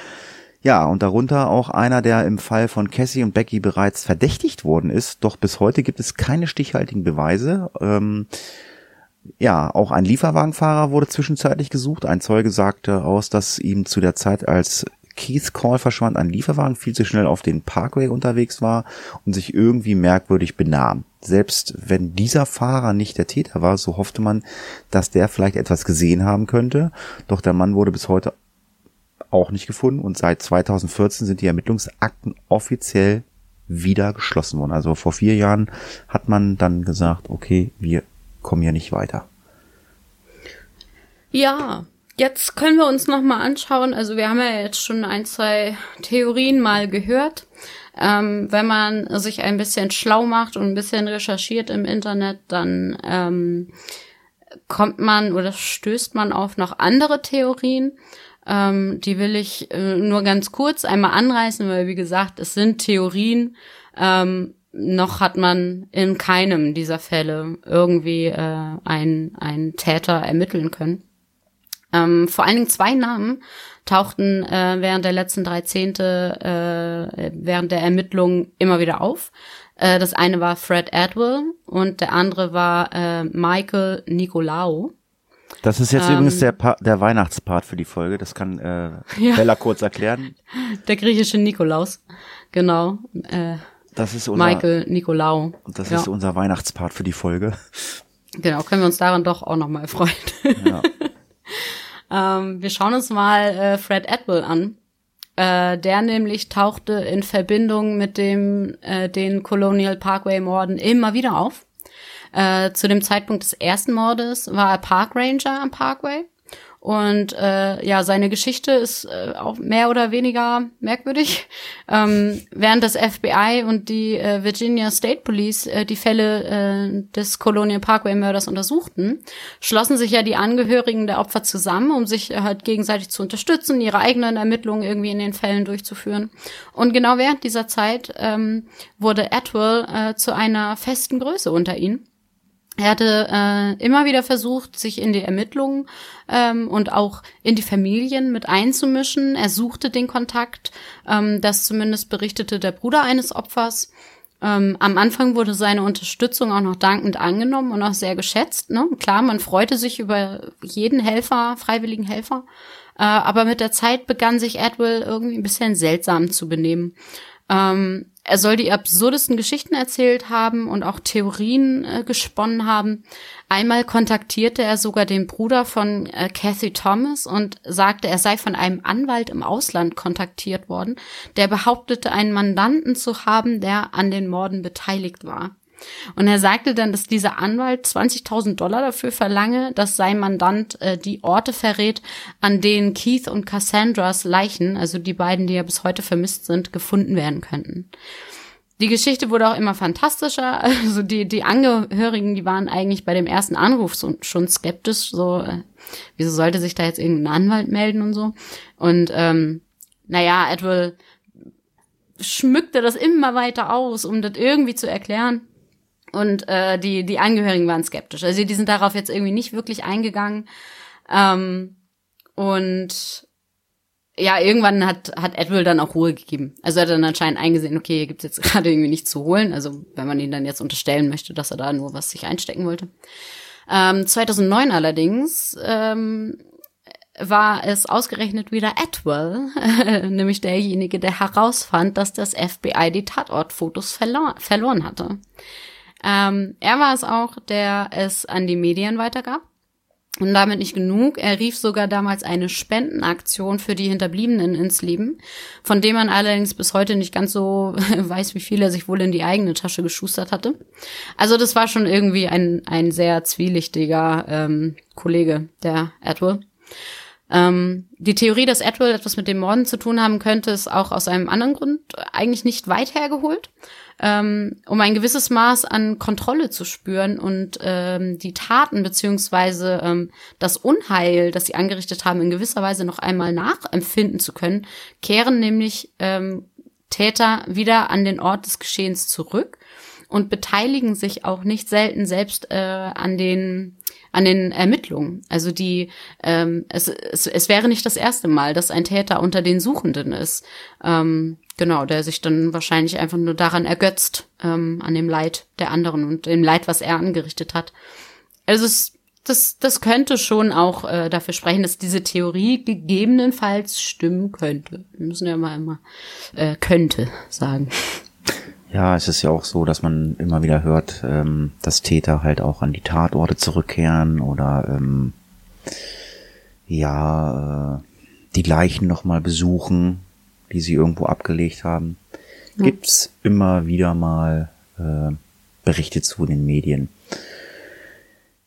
S2: Ja, und darunter auch einer, der im Fall von Cassie und Becky bereits verdächtigt worden ist. Doch bis heute gibt es keine stichhaltigen Beweise. Ähm, ja, auch ein Lieferwagenfahrer wurde zwischenzeitlich gesucht. Ein Zeuge sagte aus, dass ihm zu der Zeit, als Keith Call verschwand, ein Lieferwagen viel zu schnell auf den Parkway unterwegs war und sich irgendwie merkwürdig benahm. Selbst wenn dieser Fahrer nicht der Täter war, so hoffte man, dass der vielleicht etwas gesehen haben könnte. Doch der Mann wurde bis heute auch nicht gefunden und seit 2014 sind die Ermittlungsakten offiziell wieder geschlossen worden. Also vor vier Jahren hat man dann gesagt, okay, wir kommen hier nicht weiter.
S1: Ja, Jetzt können wir uns noch mal anschauen. Also wir haben ja jetzt schon ein, zwei Theorien mal gehört. Ähm, wenn man sich ein bisschen schlau macht und ein bisschen recherchiert im Internet, dann ähm, kommt man oder stößt man auf noch andere Theorien. Ähm, die will ich äh, nur ganz kurz einmal anreißen, weil wie gesagt, es sind Theorien. Ähm, noch hat man in keinem dieser Fälle irgendwie äh, einen, einen Täter ermitteln können. Ähm, vor allen Dingen zwei Namen tauchten äh, während der letzten drei Zehnte, äh, während der Ermittlungen immer wieder auf. Äh, das eine war Fred Atwell und der andere war äh, Michael Nicolaou.
S2: Das ist jetzt ähm, übrigens der, pa der Weihnachtspart für die Folge. Das kann äh, ja. Bella kurz erklären.
S1: Der griechische Nikolaus, genau. Äh,
S2: das ist unser,
S1: Michael Nicolaou.
S2: Das ja. ist unser Weihnachtspart für die Folge.
S1: Genau, können wir uns daran doch auch nochmal freuen. Ja. Ähm, wir schauen uns mal äh, Fred Atwell an. Äh, der nämlich tauchte in Verbindung mit dem äh, den Colonial Parkway Morden immer wieder auf. Äh, zu dem Zeitpunkt des ersten Mordes war er Park Ranger am Parkway und äh, ja, seine Geschichte ist äh, auch mehr oder weniger merkwürdig. Ähm, während das FBI und die äh, Virginia State Police äh, die Fälle äh, des Colonial Parkway Mörders untersuchten, schlossen sich ja die Angehörigen der Opfer zusammen, um sich äh, halt gegenseitig zu unterstützen, ihre eigenen Ermittlungen irgendwie in den Fällen durchzuführen. Und genau während dieser Zeit ähm, wurde Atwell äh, zu einer festen Größe unter ihnen. Er hatte äh, immer wieder versucht, sich in die Ermittlungen ähm, und auch in die Familien mit einzumischen. Er suchte den Kontakt. Ähm, das zumindest berichtete der Bruder eines Opfers. Ähm, am Anfang wurde seine Unterstützung auch noch dankend angenommen und auch sehr geschätzt. Ne? Klar, man freute sich über jeden Helfer, freiwilligen Helfer. Äh, aber mit der Zeit begann sich Edwell irgendwie ein bisschen seltsam zu benehmen. Ähm, er soll die absurdesten Geschichten erzählt haben und auch Theorien äh, gesponnen haben. Einmal kontaktierte er sogar den Bruder von äh, Kathy Thomas und sagte, er sei von einem Anwalt im Ausland kontaktiert worden, der behauptete, einen Mandanten zu haben, der an den Morden beteiligt war. Und er sagte dann, dass dieser Anwalt 20.000 Dollar dafür verlange, dass sein Mandant äh, die Orte verrät, an denen Keith und Cassandras Leichen, also die beiden, die ja bis heute vermisst sind, gefunden werden könnten. Die Geschichte wurde auch immer fantastischer. Also die, die Angehörigen, die waren eigentlich bei dem ersten Anruf so, schon skeptisch. So, äh, wieso sollte sich da jetzt irgendein Anwalt melden und so? Und ähm, naja, Edwell schmückte das immer weiter aus, um das irgendwie zu erklären. Und äh, die, die Angehörigen waren skeptisch. Also die sind darauf jetzt irgendwie nicht wirklich eingegangen. Ähm, und ja, irgendwann hat, hat Edwell dann auch Ruhe gegeben. Also er hat dann anscheinend eingesehen, okay, hier gibt's jetzt gerade irgendwie nichts zu holen. Also wenn man ihn dann jetzt unterstellen möchte, dass er da nur was sich einstecken wollte. Ähm, 2009 allerdings ähm, war es ausgerechnet wieder Edwell, nämlich derjenige, der herausfand, dass das FBI die Tatortfotos verlor verloren hatte. Ähm, er war es auch, der es an die Medien weitergab. Und damit nicht genug. Er rief sogar damals eine Spendenaktion für die Hinterbliebenen ins Leben, von dem man allerdings bis heute nicht ganz so weiß, wie viel er sich wohl in die eigene Tasche geschustert hatte. Also das war schon irgendwie ein, ein sehr zwielichtiger ähm, Kollege, der Edward. Ähm, die Theorie, dass Edward etwas mit dem Morden zu tun haben könnte, ist auch aus einem anderen Grund eigentlich nicht weit hergeholt. Ähm, um ein gewisses Maß an Kontrolle zu spüren und ähm, die Taten beziehungsweise ähm, das Unheil, das sie angerichtet haben, in gewisser Weise noch einmal nachempfinden zu können, kehren nämlich ähm, Täter wieder an den Ort des Geschehens zurück und beteiligen sich auch nicht selten selbst äh, an den an den Ermittlungen. Also die ähm, es, es, es wäre nicht das erste Mal, dass ein Täter unter den Suchenden ist. Ähm, Genau, der sich dann wahrscheinlich einfach nur daran ergötzt, ähm, an dem Leid der anderen und dem Leid, was er angerichtet hat. Also es, das, das könnte schon auch äh, dafür sprechen, dass diese Theorie gegebenenfalls stimmen könnte. Wir müssen ja mal immer äh, könnte sagen.
S2: Ja, es ist ja auch so, dass man immer wieder hört, ähm, dass Täter halt auch an die Tatorte zurückkehren oder ähm, ja äh, die Leichen nochmal besuchen die sie irgendwo abgelegt haben, ja. gibt's immer wieder mal äh, Berichte zu den Medien.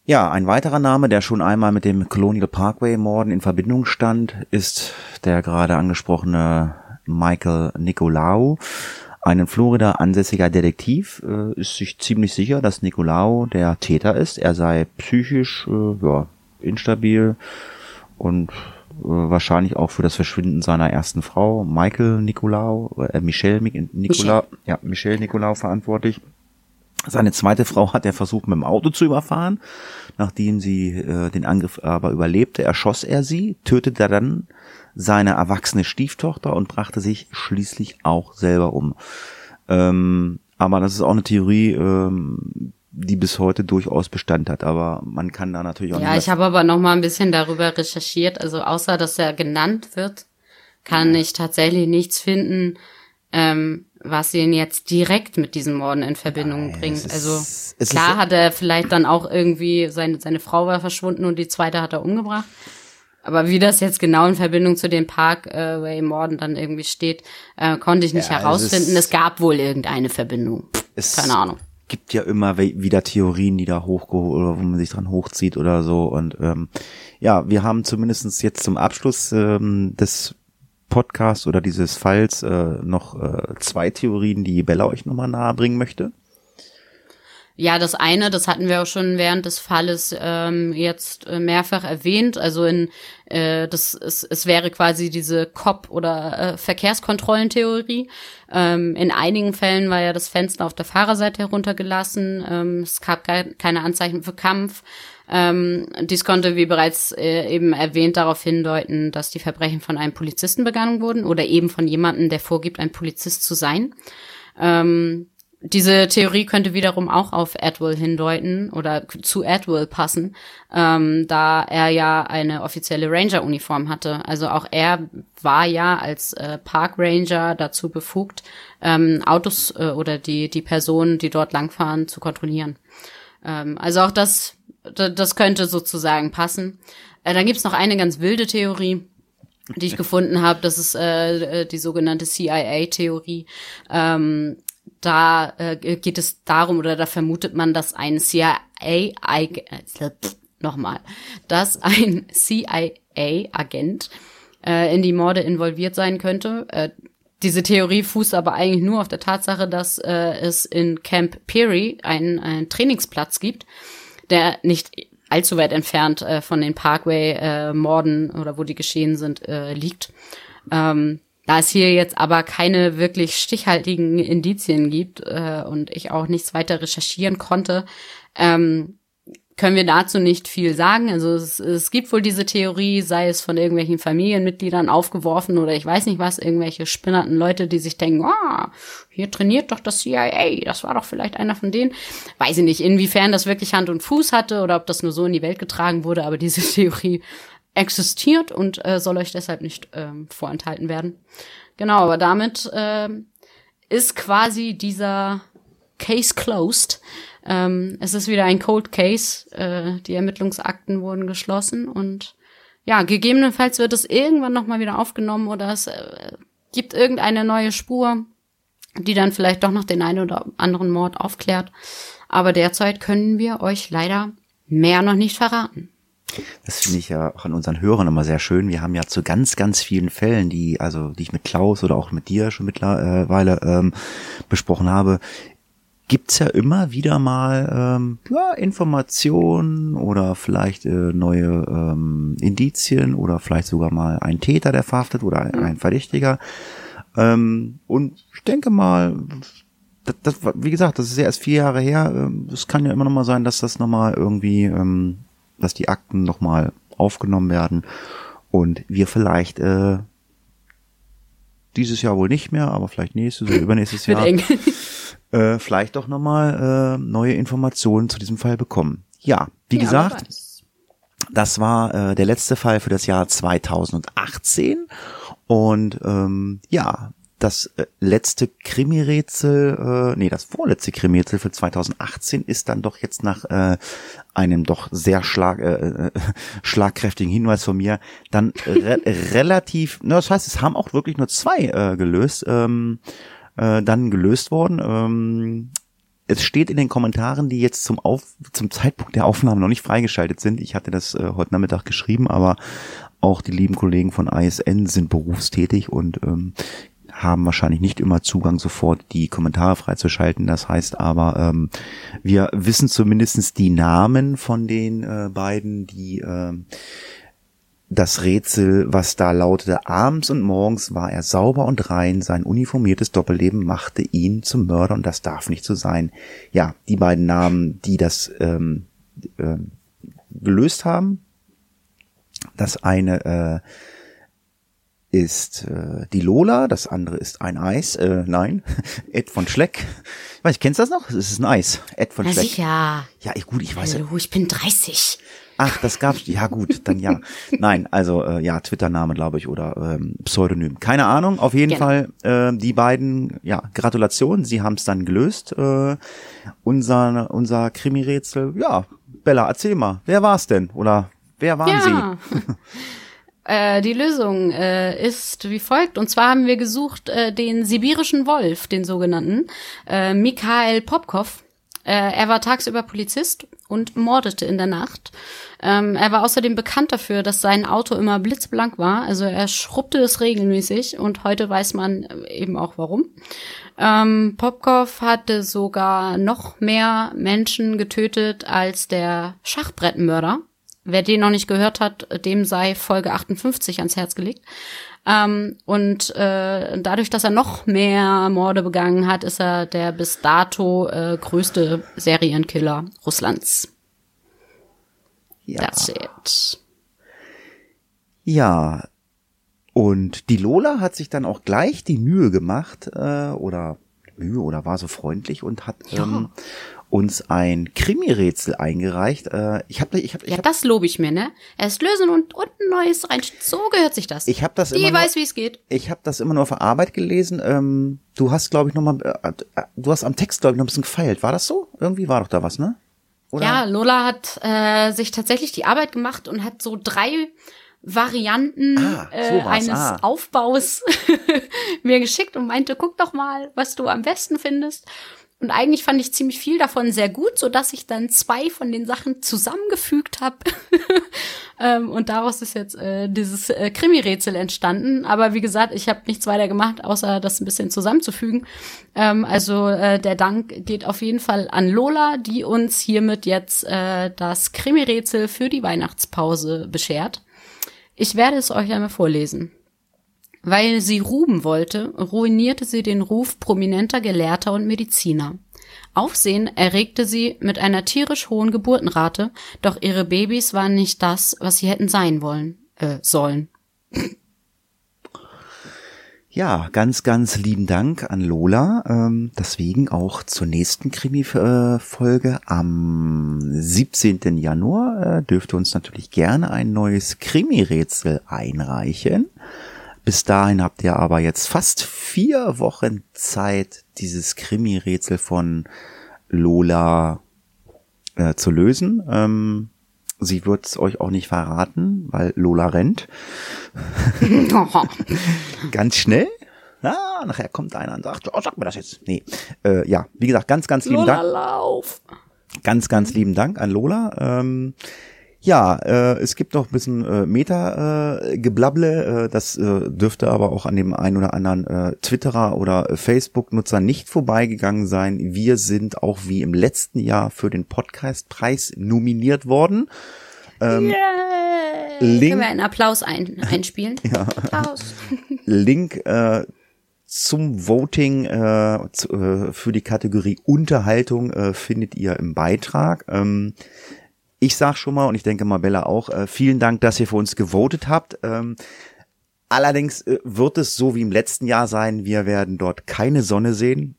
S2: Ja, ein weiterer Name, der schon einmal mit dem Colonial Parkway Morden in Verbindung stand, ist der gerade angesprochene Michael Nicolau. Ein in Florida ansässiger Detektiv äh, ist sich ziemlich sicher, dass Nicolau der Täter ist. Er sei psychisch äh, ja, instabil und äh, wahrscheinlich auch für das Verschwinden seiner ersten Frau, Michael Nicolau, äh, Michelle Nicolau, ja, Michelle Nicolau verantwortlich. Seine zweite Frau hat er versucht, mit dem Auto zu überfahren. Nachdem sie äh, den Angriff aber überlebte, erschoss er sie, tötete dann seine erwachsene Stieftochter und brachte sich schließlich auch selber um. Ähm, aber das ist auch eine Theorie, ähm, die bis heute durchaus Bestand hat. Aber man kann da natürlich auch.
S1: Ja, ich habe aber noch mal ein bisschen darüber recherchiert. Also außer dass er genannt wird, kann ich tatsächlich nichts finden, ähm, was ihn jetzt direkt mit diesen Morden in Verbindung Nein, bringt. Ist, also klar hat er vielleicht dann auch irgendwie seine seine Frau war verschwunden und die zweite hat er umgebracht. Aber wie das jetzt genau in Verbindung zu den Parkway-Morden dann irgendwie steht, äh, konnte ich nicht ja, herausfinden. Es, es, gab wohl irgendeine Verbindung. Keine Ahnung
S2: gibt ja immer wieder Theorien, die da hochgeholt oder wo man sich dran hochzieht oder so. Und ähm, ja, wir haben zumindestens jetzt zum Abschluss ähm, des Podcasts oder dieses Falls äh, noch äh, zwei Theorien, die Bella euch nochmal nahe bringen möchte.
S1: Ja, das eine, das hatten wir auch schon während des Falles ähm, jetzt äh, mehrfach erwähnt. Also in äh, das es, es wäre quasi diese Cop- oder äh, Verkehrskontrollentheorie. Ähm, in einigen Fällen war ja das Fenster auf der Fahrerseite heruntergelassen. Ähm, es gab ke keine Anzeichen für Kampf. Ähm, dies konnte, wie bereits äh, eben erwähnt, darauf hindeuten, dass die Verbrechen von einem Polizisten begangen wurden oder eben von jemandem, der vorgibt, ein Polizist zu sein. Ähm, diese Theorie könnte wiederum auch auf Atwell hindeuten oder zu Atwell passen, ähm, da er ja eine offizielle Ranger-Uniform hatte. Also auch er war ja als äh, Park Ranger dazu befugt, ähm, Autos äh, oder die, die Personen, die dort langfahren, zu kontrollieren. Ähm, also auch das, das könnte sozusagen passen. Äh, dann gibt's noch eine ganz wilde Theorie die ich gefunden habe, das ist äh, äh die sogenannte CIA-Theorie. Ähm, da äh, geht es darum oder da vermutet man, dass ein CIA äh, nochmal, dass ein CIA-Agent äh, in die Morde involviert sein könnte. Äh, diese Theorie fußt aber eigentlich nur auf der Tatsache, dass äh, es in Camp Peary einen, einen Trainingsplatz gibt, der nicht allzu weit entfernt äh, von den Parkway-Morden äh, oder wo die geschehen sind, äh, liegt. Ähm, da es hier jetzt aber keine wirklich stichhaltigen Indizien gibt äh, und ich auch nichts weiter recherchieren konnte, ähm, können wir dazu nicht viel sagen. Also es, es gibt wohl diese Theorie, sei es von irgendwelchen Familienmitgliedern aufgeworfen oder ich weiß nicht was, irgendwelche spinnerten Leute, die sich denken, ah, oh, hier trainiert doch das CIA, das war doch vielleicht einer von denen. Weiß ich nicht, inwiefern das wirklich Hand und Fuß hatte oder ob das nur so in die Welt getragen wurde, aber diese Theorie existiert und äh, soll euch deshalb nicht ähm, vorenthalten werden. Genau, aber damit ähm, ist quasi dieser Case closed. Ähm, es ist wieder ein Cold Case. Äh, die Ermittlungsakten wurden geschlossen und ja, gegebenenfalls wird es irgendwann noch mal wieder aufgenommen oder es äh, gibt irgendeine neue Spur, die dann vielleicht doch noch den einen oder anderen Mord aufklärt. Aber derzeit können wir euch leider mehr noch nicht verraten.
S2: Das finde ich ja auch an unseren Hörern immer sehr schön. Wir haben ja zu ganz, ganz vielen Fällen, die, also die ich mit Klaus oder auch mit dir schon mittlerweile ähm, besprochen habe, gibt's ja immer wieder mal ähm, ja, Informationen oder vielleicht äh, neue ähm, Indizien oder vielleicht sogar mal ein Täter, der verhaftet oder ein, ein Verdächtiger. Ähm, und ich denke mal, das, das, wie gesagt, das ist ja erst vier Jahre her. Ähm, es kann ja immer noch mal sein, dass das noch mal irgendwie ähm, dass die Akten nochmal aufgenommen werden. Und wir vielleicht äh, dieses Jahr wohl nicht mehr, aber vielleicht nächstes oder übernächstes Jahr äh, vielleicht doch nochmal äh, neue Informationen zu diesem Fall bekommen. Ja, wie ja, gesagt, das war äh, der letzte Fall für das Jahr 2018 und ähm, ja, das äh, letzte Krimi-Rätsel, äh, nee, das vorletzte Krimi-Rätsel für 2018 ist dann doch jetzt nach äh, einem doch sehr schlag, äh, äh, schlagkräftigen Hinweis von mir dann re relativ, na, das heißt, es haben auch wirklich nur zwei äh, gelöst, ähm, äh, dann gelöst worden. Ähm, es steht in den Kommentaren, die jetzt zum, Auf zum Zeitpunkt der Aufnahme noch nicht freigeschaltet sind. Ich hatte das äh, heute Nachmittag geschrieben, aber auch die lieben Kollegen von ISN sind berufstätig und ähm, haben wahrscheinlich nicht immer Zugang, sofort die Kommentare freizuschalten. Das heißt aber, ähm, wir wissen zumindestens die Namen von den äh, beiden, die äh, das Rätsel, was da lautete, abends und morgens war er sauber und rein, sein uniformiertes Doppelleben machte ihn zum Mörder und das darf nicht so sein. Ja, die beiden Namen, die das ähm, äh, gelöst haben. Das eine äh, ist äh, die Lola, das andere ist ein Eis, äh, nein, Ed von Schleck. Ich weiß, kennst du das noch? Es ist ein Eis, Ed von
S1: Na
S2: Schleck.
S1: sicher.
S2: Ja, ich, gut, ich weiß.
S1: Hallo, ich bin 30.
S2: Ach, das gab's. Ja gut, dann ja. Nein, also äh, ja, Twitter-Name, glaube ich, oder ähm, Pseudonym. Keine Ahnung. Auf jeden genau. Fall äh, die beiden. Ja, Gratulation. Sie haben es dann gelöst. Äh, unser unser Krimi-Rätsel. Ja, Bella, erzähl mal. Wer war's denn? Oder wer waren ja. Sie?
S1: Äh, die Lösung äh, ist wie folgt. Und zwar haben wir gesucht äh, den sibirischen Wolf, den sogenannten, äh, Mikhail Popkov. Äh, er war tagsüber Polizist und mordete in der Nacht. Ähm, er war außerdem bekannt dafür, dass sein Auto immer blitzblank war. Also er schrubbte es regelmäßig und heute weiß man eben auch warum. Ähm, Popkov hatte sogar noch mehr Menschen getötet als der Schachbrettmörder. Wer den noch nicht gehört hat, dem sei Folge 58 ans Herz gelegt. Ähm, und äh, dadurch, dass er noch mehr Morde begangen hat, ist er der bis dato äh, größte Serienkiller Russlands.
S2: Ja.
S1: That's it.
S2: Ja. Und die Lola hat sich dann auch gleich die Mühe gemacht, äh, oder Mühe oder war so freundlich und hat
S1: Ja.
S2: ähm, uns ein Krimi-Rätsel eingereicht. Äh, ich habe ich hab, ich
S1: Ja,
S2: hab,
S1: das lobe ich mir, ne? Erst lösen und, und ein neues rein. So gehört sich das.
S2: ich hab das
S1: Die
S2: immer nur,
S1: weiß, wie es geht.
S2: ich hab das immer nur auf Arbeit gelesen. Ähm, du hast, glaube ich, noch mal, äh, du hast am Text, glaube ich, noch ein bisschen gefeilt. War das so? Irgendwie war doch da was, ne? Oder?
S1: Ja, Lola hat äh, sich tatsächlich die Arbeit gemacht und hat so drei Varianten
S2: Ah,
S1: äh, eines
S2: ah.
S1: Aufbaus mir geschickt und meinte, guck doch mal, was du am besten findest. Und eigentlich fand ich ziemlich viel davon sehr gut, so dass ich dann zwei von den Sachen zusammengefügt habe. ähm, und daraus ist jetzt äh, dieses äh, Krimi-Rätsel entstanden. Aber wie gesagt, ich habe nichts weiter gemacht, außer das ein bisschen zusammenzufügen. Ähm, also äh, der Dank geht auf jeden Fall an Lola, die uns hiermit jetzt äh, das Krimi-Rätsel für die Weihnachtspause beschert. Ich werde es euch einmal vorlesen. Weil sie Ruben wollte, ruinierte sie den Ruf prominenter Gelehrter und Mediziner. Aufsehen erregte sie mit einer tierisch hohen Geburtenrate, doch ihre Babys waren nicht das, was sie hätten sein wollen, äh, sollen.
S2: Ja, ganz, ganz lieben Dank an Lola. Ähm, deswegen auch zur nächsten Krimi-Folge am 17. Januar äh, dürft uns natürlich gerne ein neues Krimi-Rätsel einreichen. Bis dahin habt ihr aber jetzt fast vier Wochen Zeit, dieses Krimi-Rätsel von Lola äh, zu lösen. Ähm, sie wird es euch auch nicht verraten, weil Lola rennt. ganz schnell. Ah, nachher kommt einer und sagt, oh, sag mir das jetzt. Nee, äh, ja, wie gesagt, ganz, ganz lieben
S1: Lola,
S2: Dank.
S1: lauf!
S2: Ganz, ganz lieben Dank an Lola. Ähm, ja, äh, es gibt noch ein bisschen äh, Meta-Geblabble. Äh, das äh, dürfte aber auch an dem einen oder anderen äh, Twitterer oder äh, Facebook-Nutzer nicht vorbeigegangen sein. Wir sind auch wie im letzten Jahr für den Podcastpreis nominiert worden. Ähm,
S1: Yay!
S2: Link-
S1: Können wir einen Applaus ein, einspielen? Ja. Applaus.
S2: Link äh, zum Voting äh, zu, äh, für die Kategorie Unterhaltung äh, findet ihr im Beitrag. Ähm, ich sag schon mal, und ich denke mal Bella auch, äh, vielen Dank, dass ihr für uns gewotet habt. Ähm, allerdings äh, wird es so wie im letzten Jahr sein, wir werden dort keine Sonne sehen.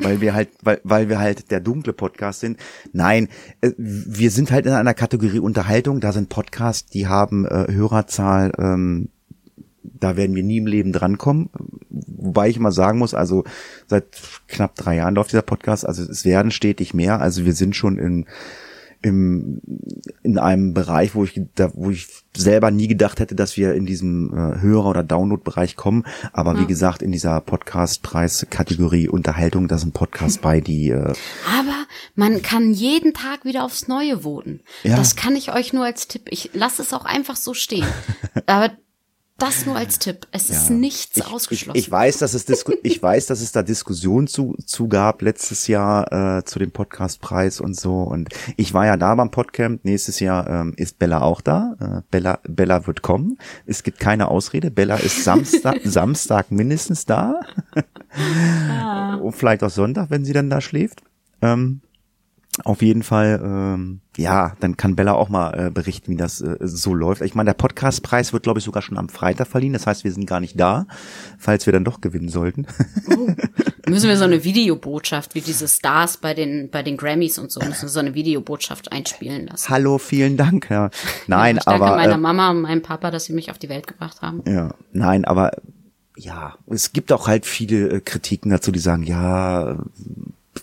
S2: Weil wir halt, weil, weil wir halt der dunkle Podcast sind. Nein, äh, wir sind halt in einer Kategorie Unterhaltung. Da sind Podcasts, die haben äh, Hörerzahl ähm, da werden wir nie im Leben drankommen. Wobei ich mal sagen muss, also seit knapp drei Jahren läuft dieser Podcast, also es werden stetig mehr. Also wir sind schon in, im, in einem Bereich, wo ich, da, wo ich selber nie gedacht hätte, dass wir in diesem äh, Hörer- oder Download-Bereich kommen. Aber wie gesagt, in dieser Podcast-Preis-Kategorie Unterhaltung, da sind Podcasts bei, die äh,
S1: Aber man kann jeden Tag wieder aufs Neue voten.
S2: Ja.
S1: Das kann ich euch nur als Tipp. Ich lasse es auch einfach so stehen. Aber das nur als Tipp. Es ist nichts
S2: ich,
S1: ausgeschlossen.
S2: Ich, ich weiß, dass es Disku ich weiß, dass es da Diskussionen zu, zu gab letztes Jahr äh, zu dem Podcastpreis und so. Und ich war ja da beim Podcamp. Nächstes Jahr ähm, ist Bella auch da. Äh, Bella Bella wird kommen. Es gibt keine Ausrede. Bella ist Samstag Samstag mindestens da. Und vielleicht auch Sonntag, wenn sie dann da schläft. Ähm, auf jeden Fall, ähm, ja, dann kann Bella auch mal äh, berichten, wie das äh, so läuft. Ich meine, der Podcastpreis wird, glaube ich, sogar schon am Freitag verliehen. Das heißt, wir sind gar nicht da, falls wir dann doch gewinnen sollten.
S1: müssen wir so eine Videobotschaft, wie diese Stars bei den, bei den Grammys und so, müssen wir so eine Videobotschaft einspielen lassen.
S2: Hallo, vielen Dank. Ja. Nein,
S1: ich danke
S2: aber
S1: meiner
S2: äh,
S1: Mama und meinem Papa, dass sie mich auf die Welt gebracht haben.
S2: ja, nein, aber ja, es gibt auch halt viele äh, Kritiken dazu, die sagen, ja,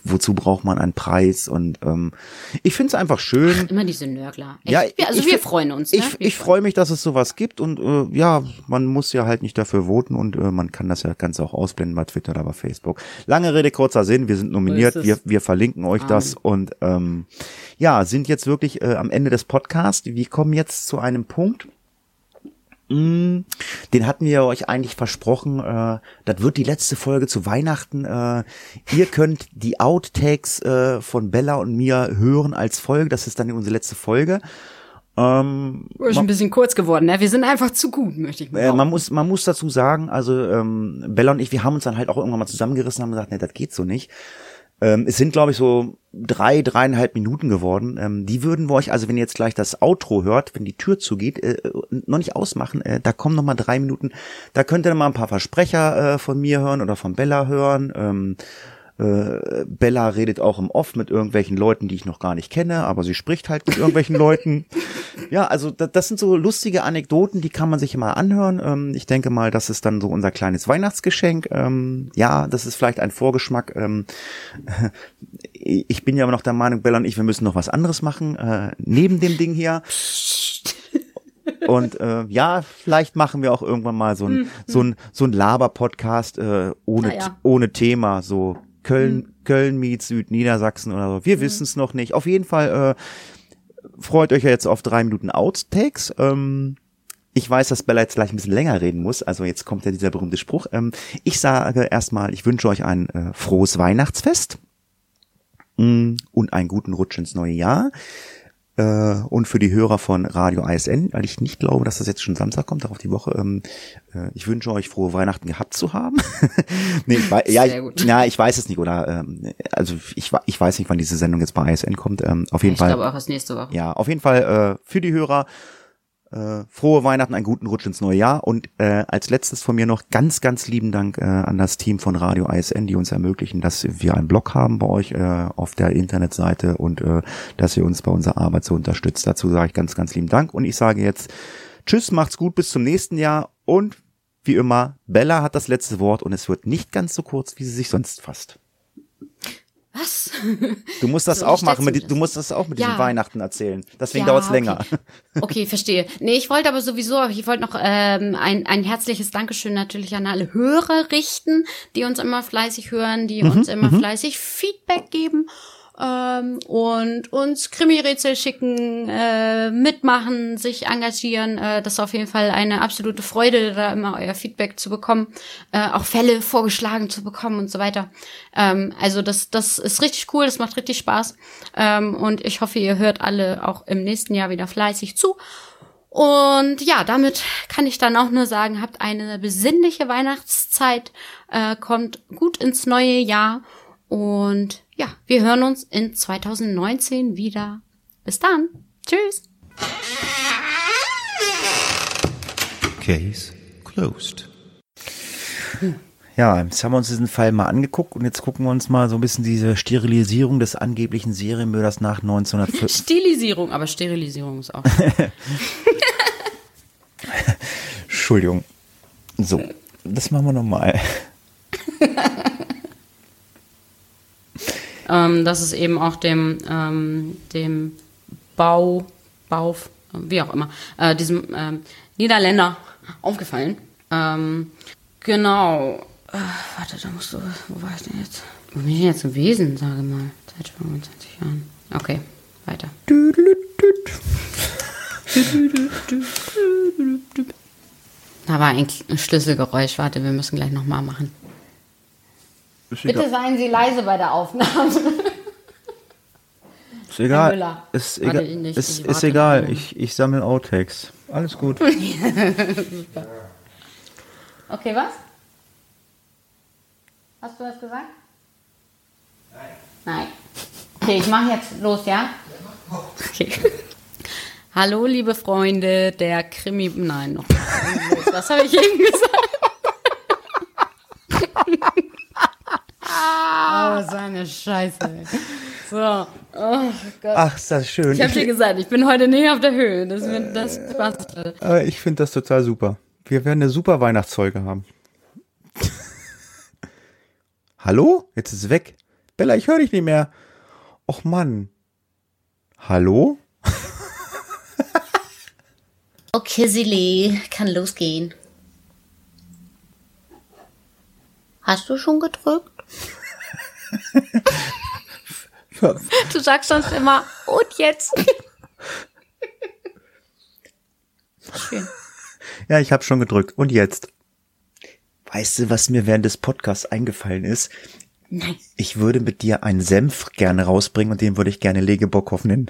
S2: wozu braucht man einen Preis? Und ähm, ich finde es einfach schön.
S1: Immer diese Nörgler. Echt.
S2: Ja,
S1: Wir- also
S2: ich
S1: wir freuen uns. Ne?
S2: Ich, ich freue mich, dass es sowas gibt und äh, ja, man muss ja halt nicht dafür voten und äh, man kann das ja ganz auch ausblenden bei Twitter oder bei Facebook. Lange Rede, kurzer Sinn, wir sind nominiert,
S1: So
S2: wir, wir verlinken euch das und ähm, ja, sind jetzt wirklich äh, am Ende des Podcasts. Wir kommen jetzt zu einem Punkt, Mm, Den hatten wir euch eigentlich versprochen. Äh, das wird die letzte Folge zu Weihnachten. Äh, ihr könnt die Outtakes äh, von Bella und mir hören als Folge. Das ist dann unsere letzte Folge. Ähm,
S1: Ist ein bisschen kurz geworden, ne? Wir sind einfach zu gut, möchte ich mal
S2: äh,
S1: sagen.
S2: man muss man muss dazu sagen, also ähm, Bella und ich, wir haben uns dann halt auch irgendwann mal zusammengerissen und haben gesagt, nee, das geht so nicht. Ähm, es sind, glaube ich, so drei, dreieinhalb Minuten geworden. Ähm, die würden wir euch, also wenn ihr jetzt gleich das Outro hört, wenn die Tür zugeht, äh, noch nicht ausmachen. Äh, da kommen noch mal drei Minuten. Da könnt ihr mal ein paar Versprecher äh, von mir hören oder von Bella hören. Ähm, äh, Bella redet auch im Off mit irgendwelchen Leuten, die ich noch gar nicht kenne, aber sie spricht halt mit irgendwelchen Leuten. Ja, also da, das sind so lustige Anekdoten, die kann man sich mal anhören. Ähm, ich denke mal, das ist dann so unser kleines Weihnachtsgeschenk. Ähm, ja, das ist vielleicht ein Vorgeschmack. Ähm, ich bin ja immer noch der Meinung, Bella und ich, wir müssen noch was anderes machen, äh, neben dem Ding hier. Und äh, ja, vielleicht machen wir auch irgendwann mal so ein so ein so ein Laber-Podcast äh, ohne
S1: ja.
S2: ohne Thema, so Köln Köln meets Südniedersachsen oder so. Wir wissen es noch nicht. Auf jeden Fall äh, freut euch ja jetzt auf drei Minuten Outtakes. Ähm, ich weiß, dass Bella jetzt gleich ein bisschen länger reden muss. Also jetzt kommt ja dieser berühmte Spruch. Ähm, ich sage erstmal, ich wünsche euch ein äh, frohes Weihnachtsfest mm, und einen guten Rutsch ins neue Jahr. Äh, und für die Hörer von Radio ISN, weil ich nicht glaube, dass das jetzt schon Samstag kommt, darauf die Woche. Ähm, äh, ich wünsche euch frohe Weihnachten gehabt zu haben. nee, ich, ja, ich, ja, ich weiß es nicht, oder? Ähm, also ich, ich weiß nicht, wann diese Sendung jetzt bei ISN kommt. Ähm, auf jeden
S1: ich
S2: Fall.
S1: glaube auch erst nächste Woche.
S2: Ja, auf jeden Fall äh, für die Hörer äh, frohe Weihnachten, einen guten Rutsch ins neue Jahr und äh, als letztes von mir noch ganz, ganz lieben Dank äh, an das Team von Radio ISN, die uns ermöglichen, dass wir einen Blog haben bei euch äh, auf der Internetseite und äh, dass ihr uns bei unserer Arbeit so unterstützt. Dazu sage ich ganz, ganz lieben Dank und ich sage jetzt Tschüss, macht's gut, bis zum nächsten Jahr und wie immer, Bella hat das letzte Wort und es wird nicht ganz so kurz, wie sie sich sonst fasst.
S1: Was?
S2: Du musst das
S1: So,
S2: auch machen,
S1: du
S2: mit, du musst das auch mit
S1: Ja.
S2: diesen Weihnachten erzählen. Deswegen
S1: Ja,
S2: dauert's
S1: okay.
S2: länger.
S1: Okay, verstehe. Nee, ich wollte aber sowieso, ich wollte noch ähm, ein, ein herzliches Dankeschön natürlich an alle Hörer richten, die uns immer fleißig hören, die uns immer fleißig Feedback geben ähm, und uns Krimi-Rätsel schicken, äh, mitmachen, sich engagieren. Äh, das ist auf jeden Fall eine absolute Freude, da immer euer Feedback zu bekommen, äh, auch Fälle vorgeschlagen zu bekommen und so weiter. Ähm, also das, das ist richtig cool, das macht richtig Spaß. Ähm, und ich hoffe, ihr hört alle auch im nächsten Jahr wieder fleißig zu. Und ja, damit kann ich dann auch nur sagen, habt eine besinnliche Weihnachtszeit, äh, kommt gut ins neue Jahr und ja, wir hören uns in 2019 wieder. Bis dann. Tschüss.
S3: Case closed.
S2: Ja, jetzt haben wir uns diesen Fall mal angeguckt und jetzt gucken wir uns mal so ein bisschen diese Sterilisierung des angeblichen Serienmörders nach 1940.
S1: Stilisierung, aber Sterilisierung ist auch.
S2: Entschuldigung. So, das machen wir nochmal.
S1: ähm, das ist eben auch dem, ähm, dem Bau, Bau, wie auch immer, äh, diesem ähm, Niederländer aufgefallen. Ähm, genau. Äh, warte, da musst du, wo war ich denn jetzt? Wo bin ich denn jetzt gewesen, sage mal? Seit 25 Jahren. Okay, weiter. Da war ein Schlüsselgeräusch. Warte, wir müssen gleich nochmal machen. Bitte seien Sie leise bei der Aufnahme.
S2: Ist egal. Ist egal.
S1: nicht,
S2: ist,
S1: ich
S2: ist egal. Ich, ich sammle Outtakes. Alles gut.
S1: Okay, was? Hast du das gesagt? Nein. Nein. Okay, ich mache jetzt los, ja? Okay. Hallo, liebe Freunde der Krimi. Nein, noch. Was habe ich eben gesagt? Oh, so eine Scheiße. So. Oh Gott.
S2: Ach, ist das schön.
S1: Ich habe dir gesagt, ich bin heute nicht auf der Höhe. Das, wird- das passt.
S2: Aber ich finde das total super. Wir werden eine super Weihnachtsfolge haben. Hallo? Jetzt ist es weg. Bella, ich höre dich nicht mehr. Och Mann. Hallo?
S1: Okay, Silly, kann losgehen. Hast du schon gedrückt? Du sagst sonst immer, und jetzt? Schön.
S2: Ja, ich habe schon gedrückt. Und jetzt? Weißt du, was mir während des Podcasts eingefallen ist?
S1: Nein.
S2: Ich würde mit dir einen Senf gerne rausbringen und den würde ich gerne Legebockhoff nennen.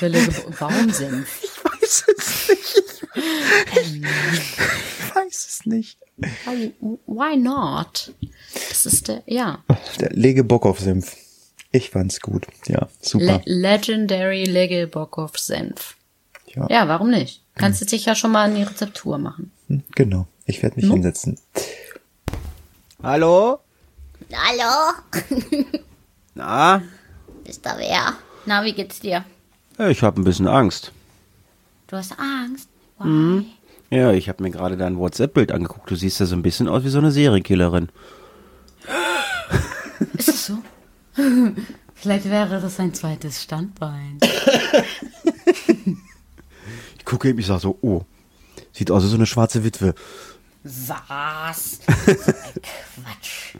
S1: Der Lege Warum Senf?
S2: Ich weiß es nicht. Ich weiß es nicht.
S1: Why, why not? Das ist der, ja.
S2: Der Legebockhoff-Senf. Ich fand's gut. Ja, super.
S1: Le Legendary Legelbockhoff Senf.
S2: ja,
S1: Ja, warum nicht? Kannst du dich ja schon mal an die Rezeptur machen.
S2: hm, genau. Ich werde mich hinsetzen.
S4: Hallo?
S1: Hallo?
S4: Na?
S1: Ist da wer? Na, wie geht's dir?
S4: Ich habe ein bisschen Angst.
S1: Du hast Angst? Why?
S4: Ja, ich habe mir gerade dein WhatsApp-Bild angeguckt. Du siehst ja so ein bisschen aus wie so eine Serienkillerin.
S1: Ist es so? Vielleicht wäre das ein zweites Standbein.
S4: Ich gucke eben, ich sag so, oh, sieht aus wie so eine schwarze Witwe.
S1: Was? So ein Quatsch.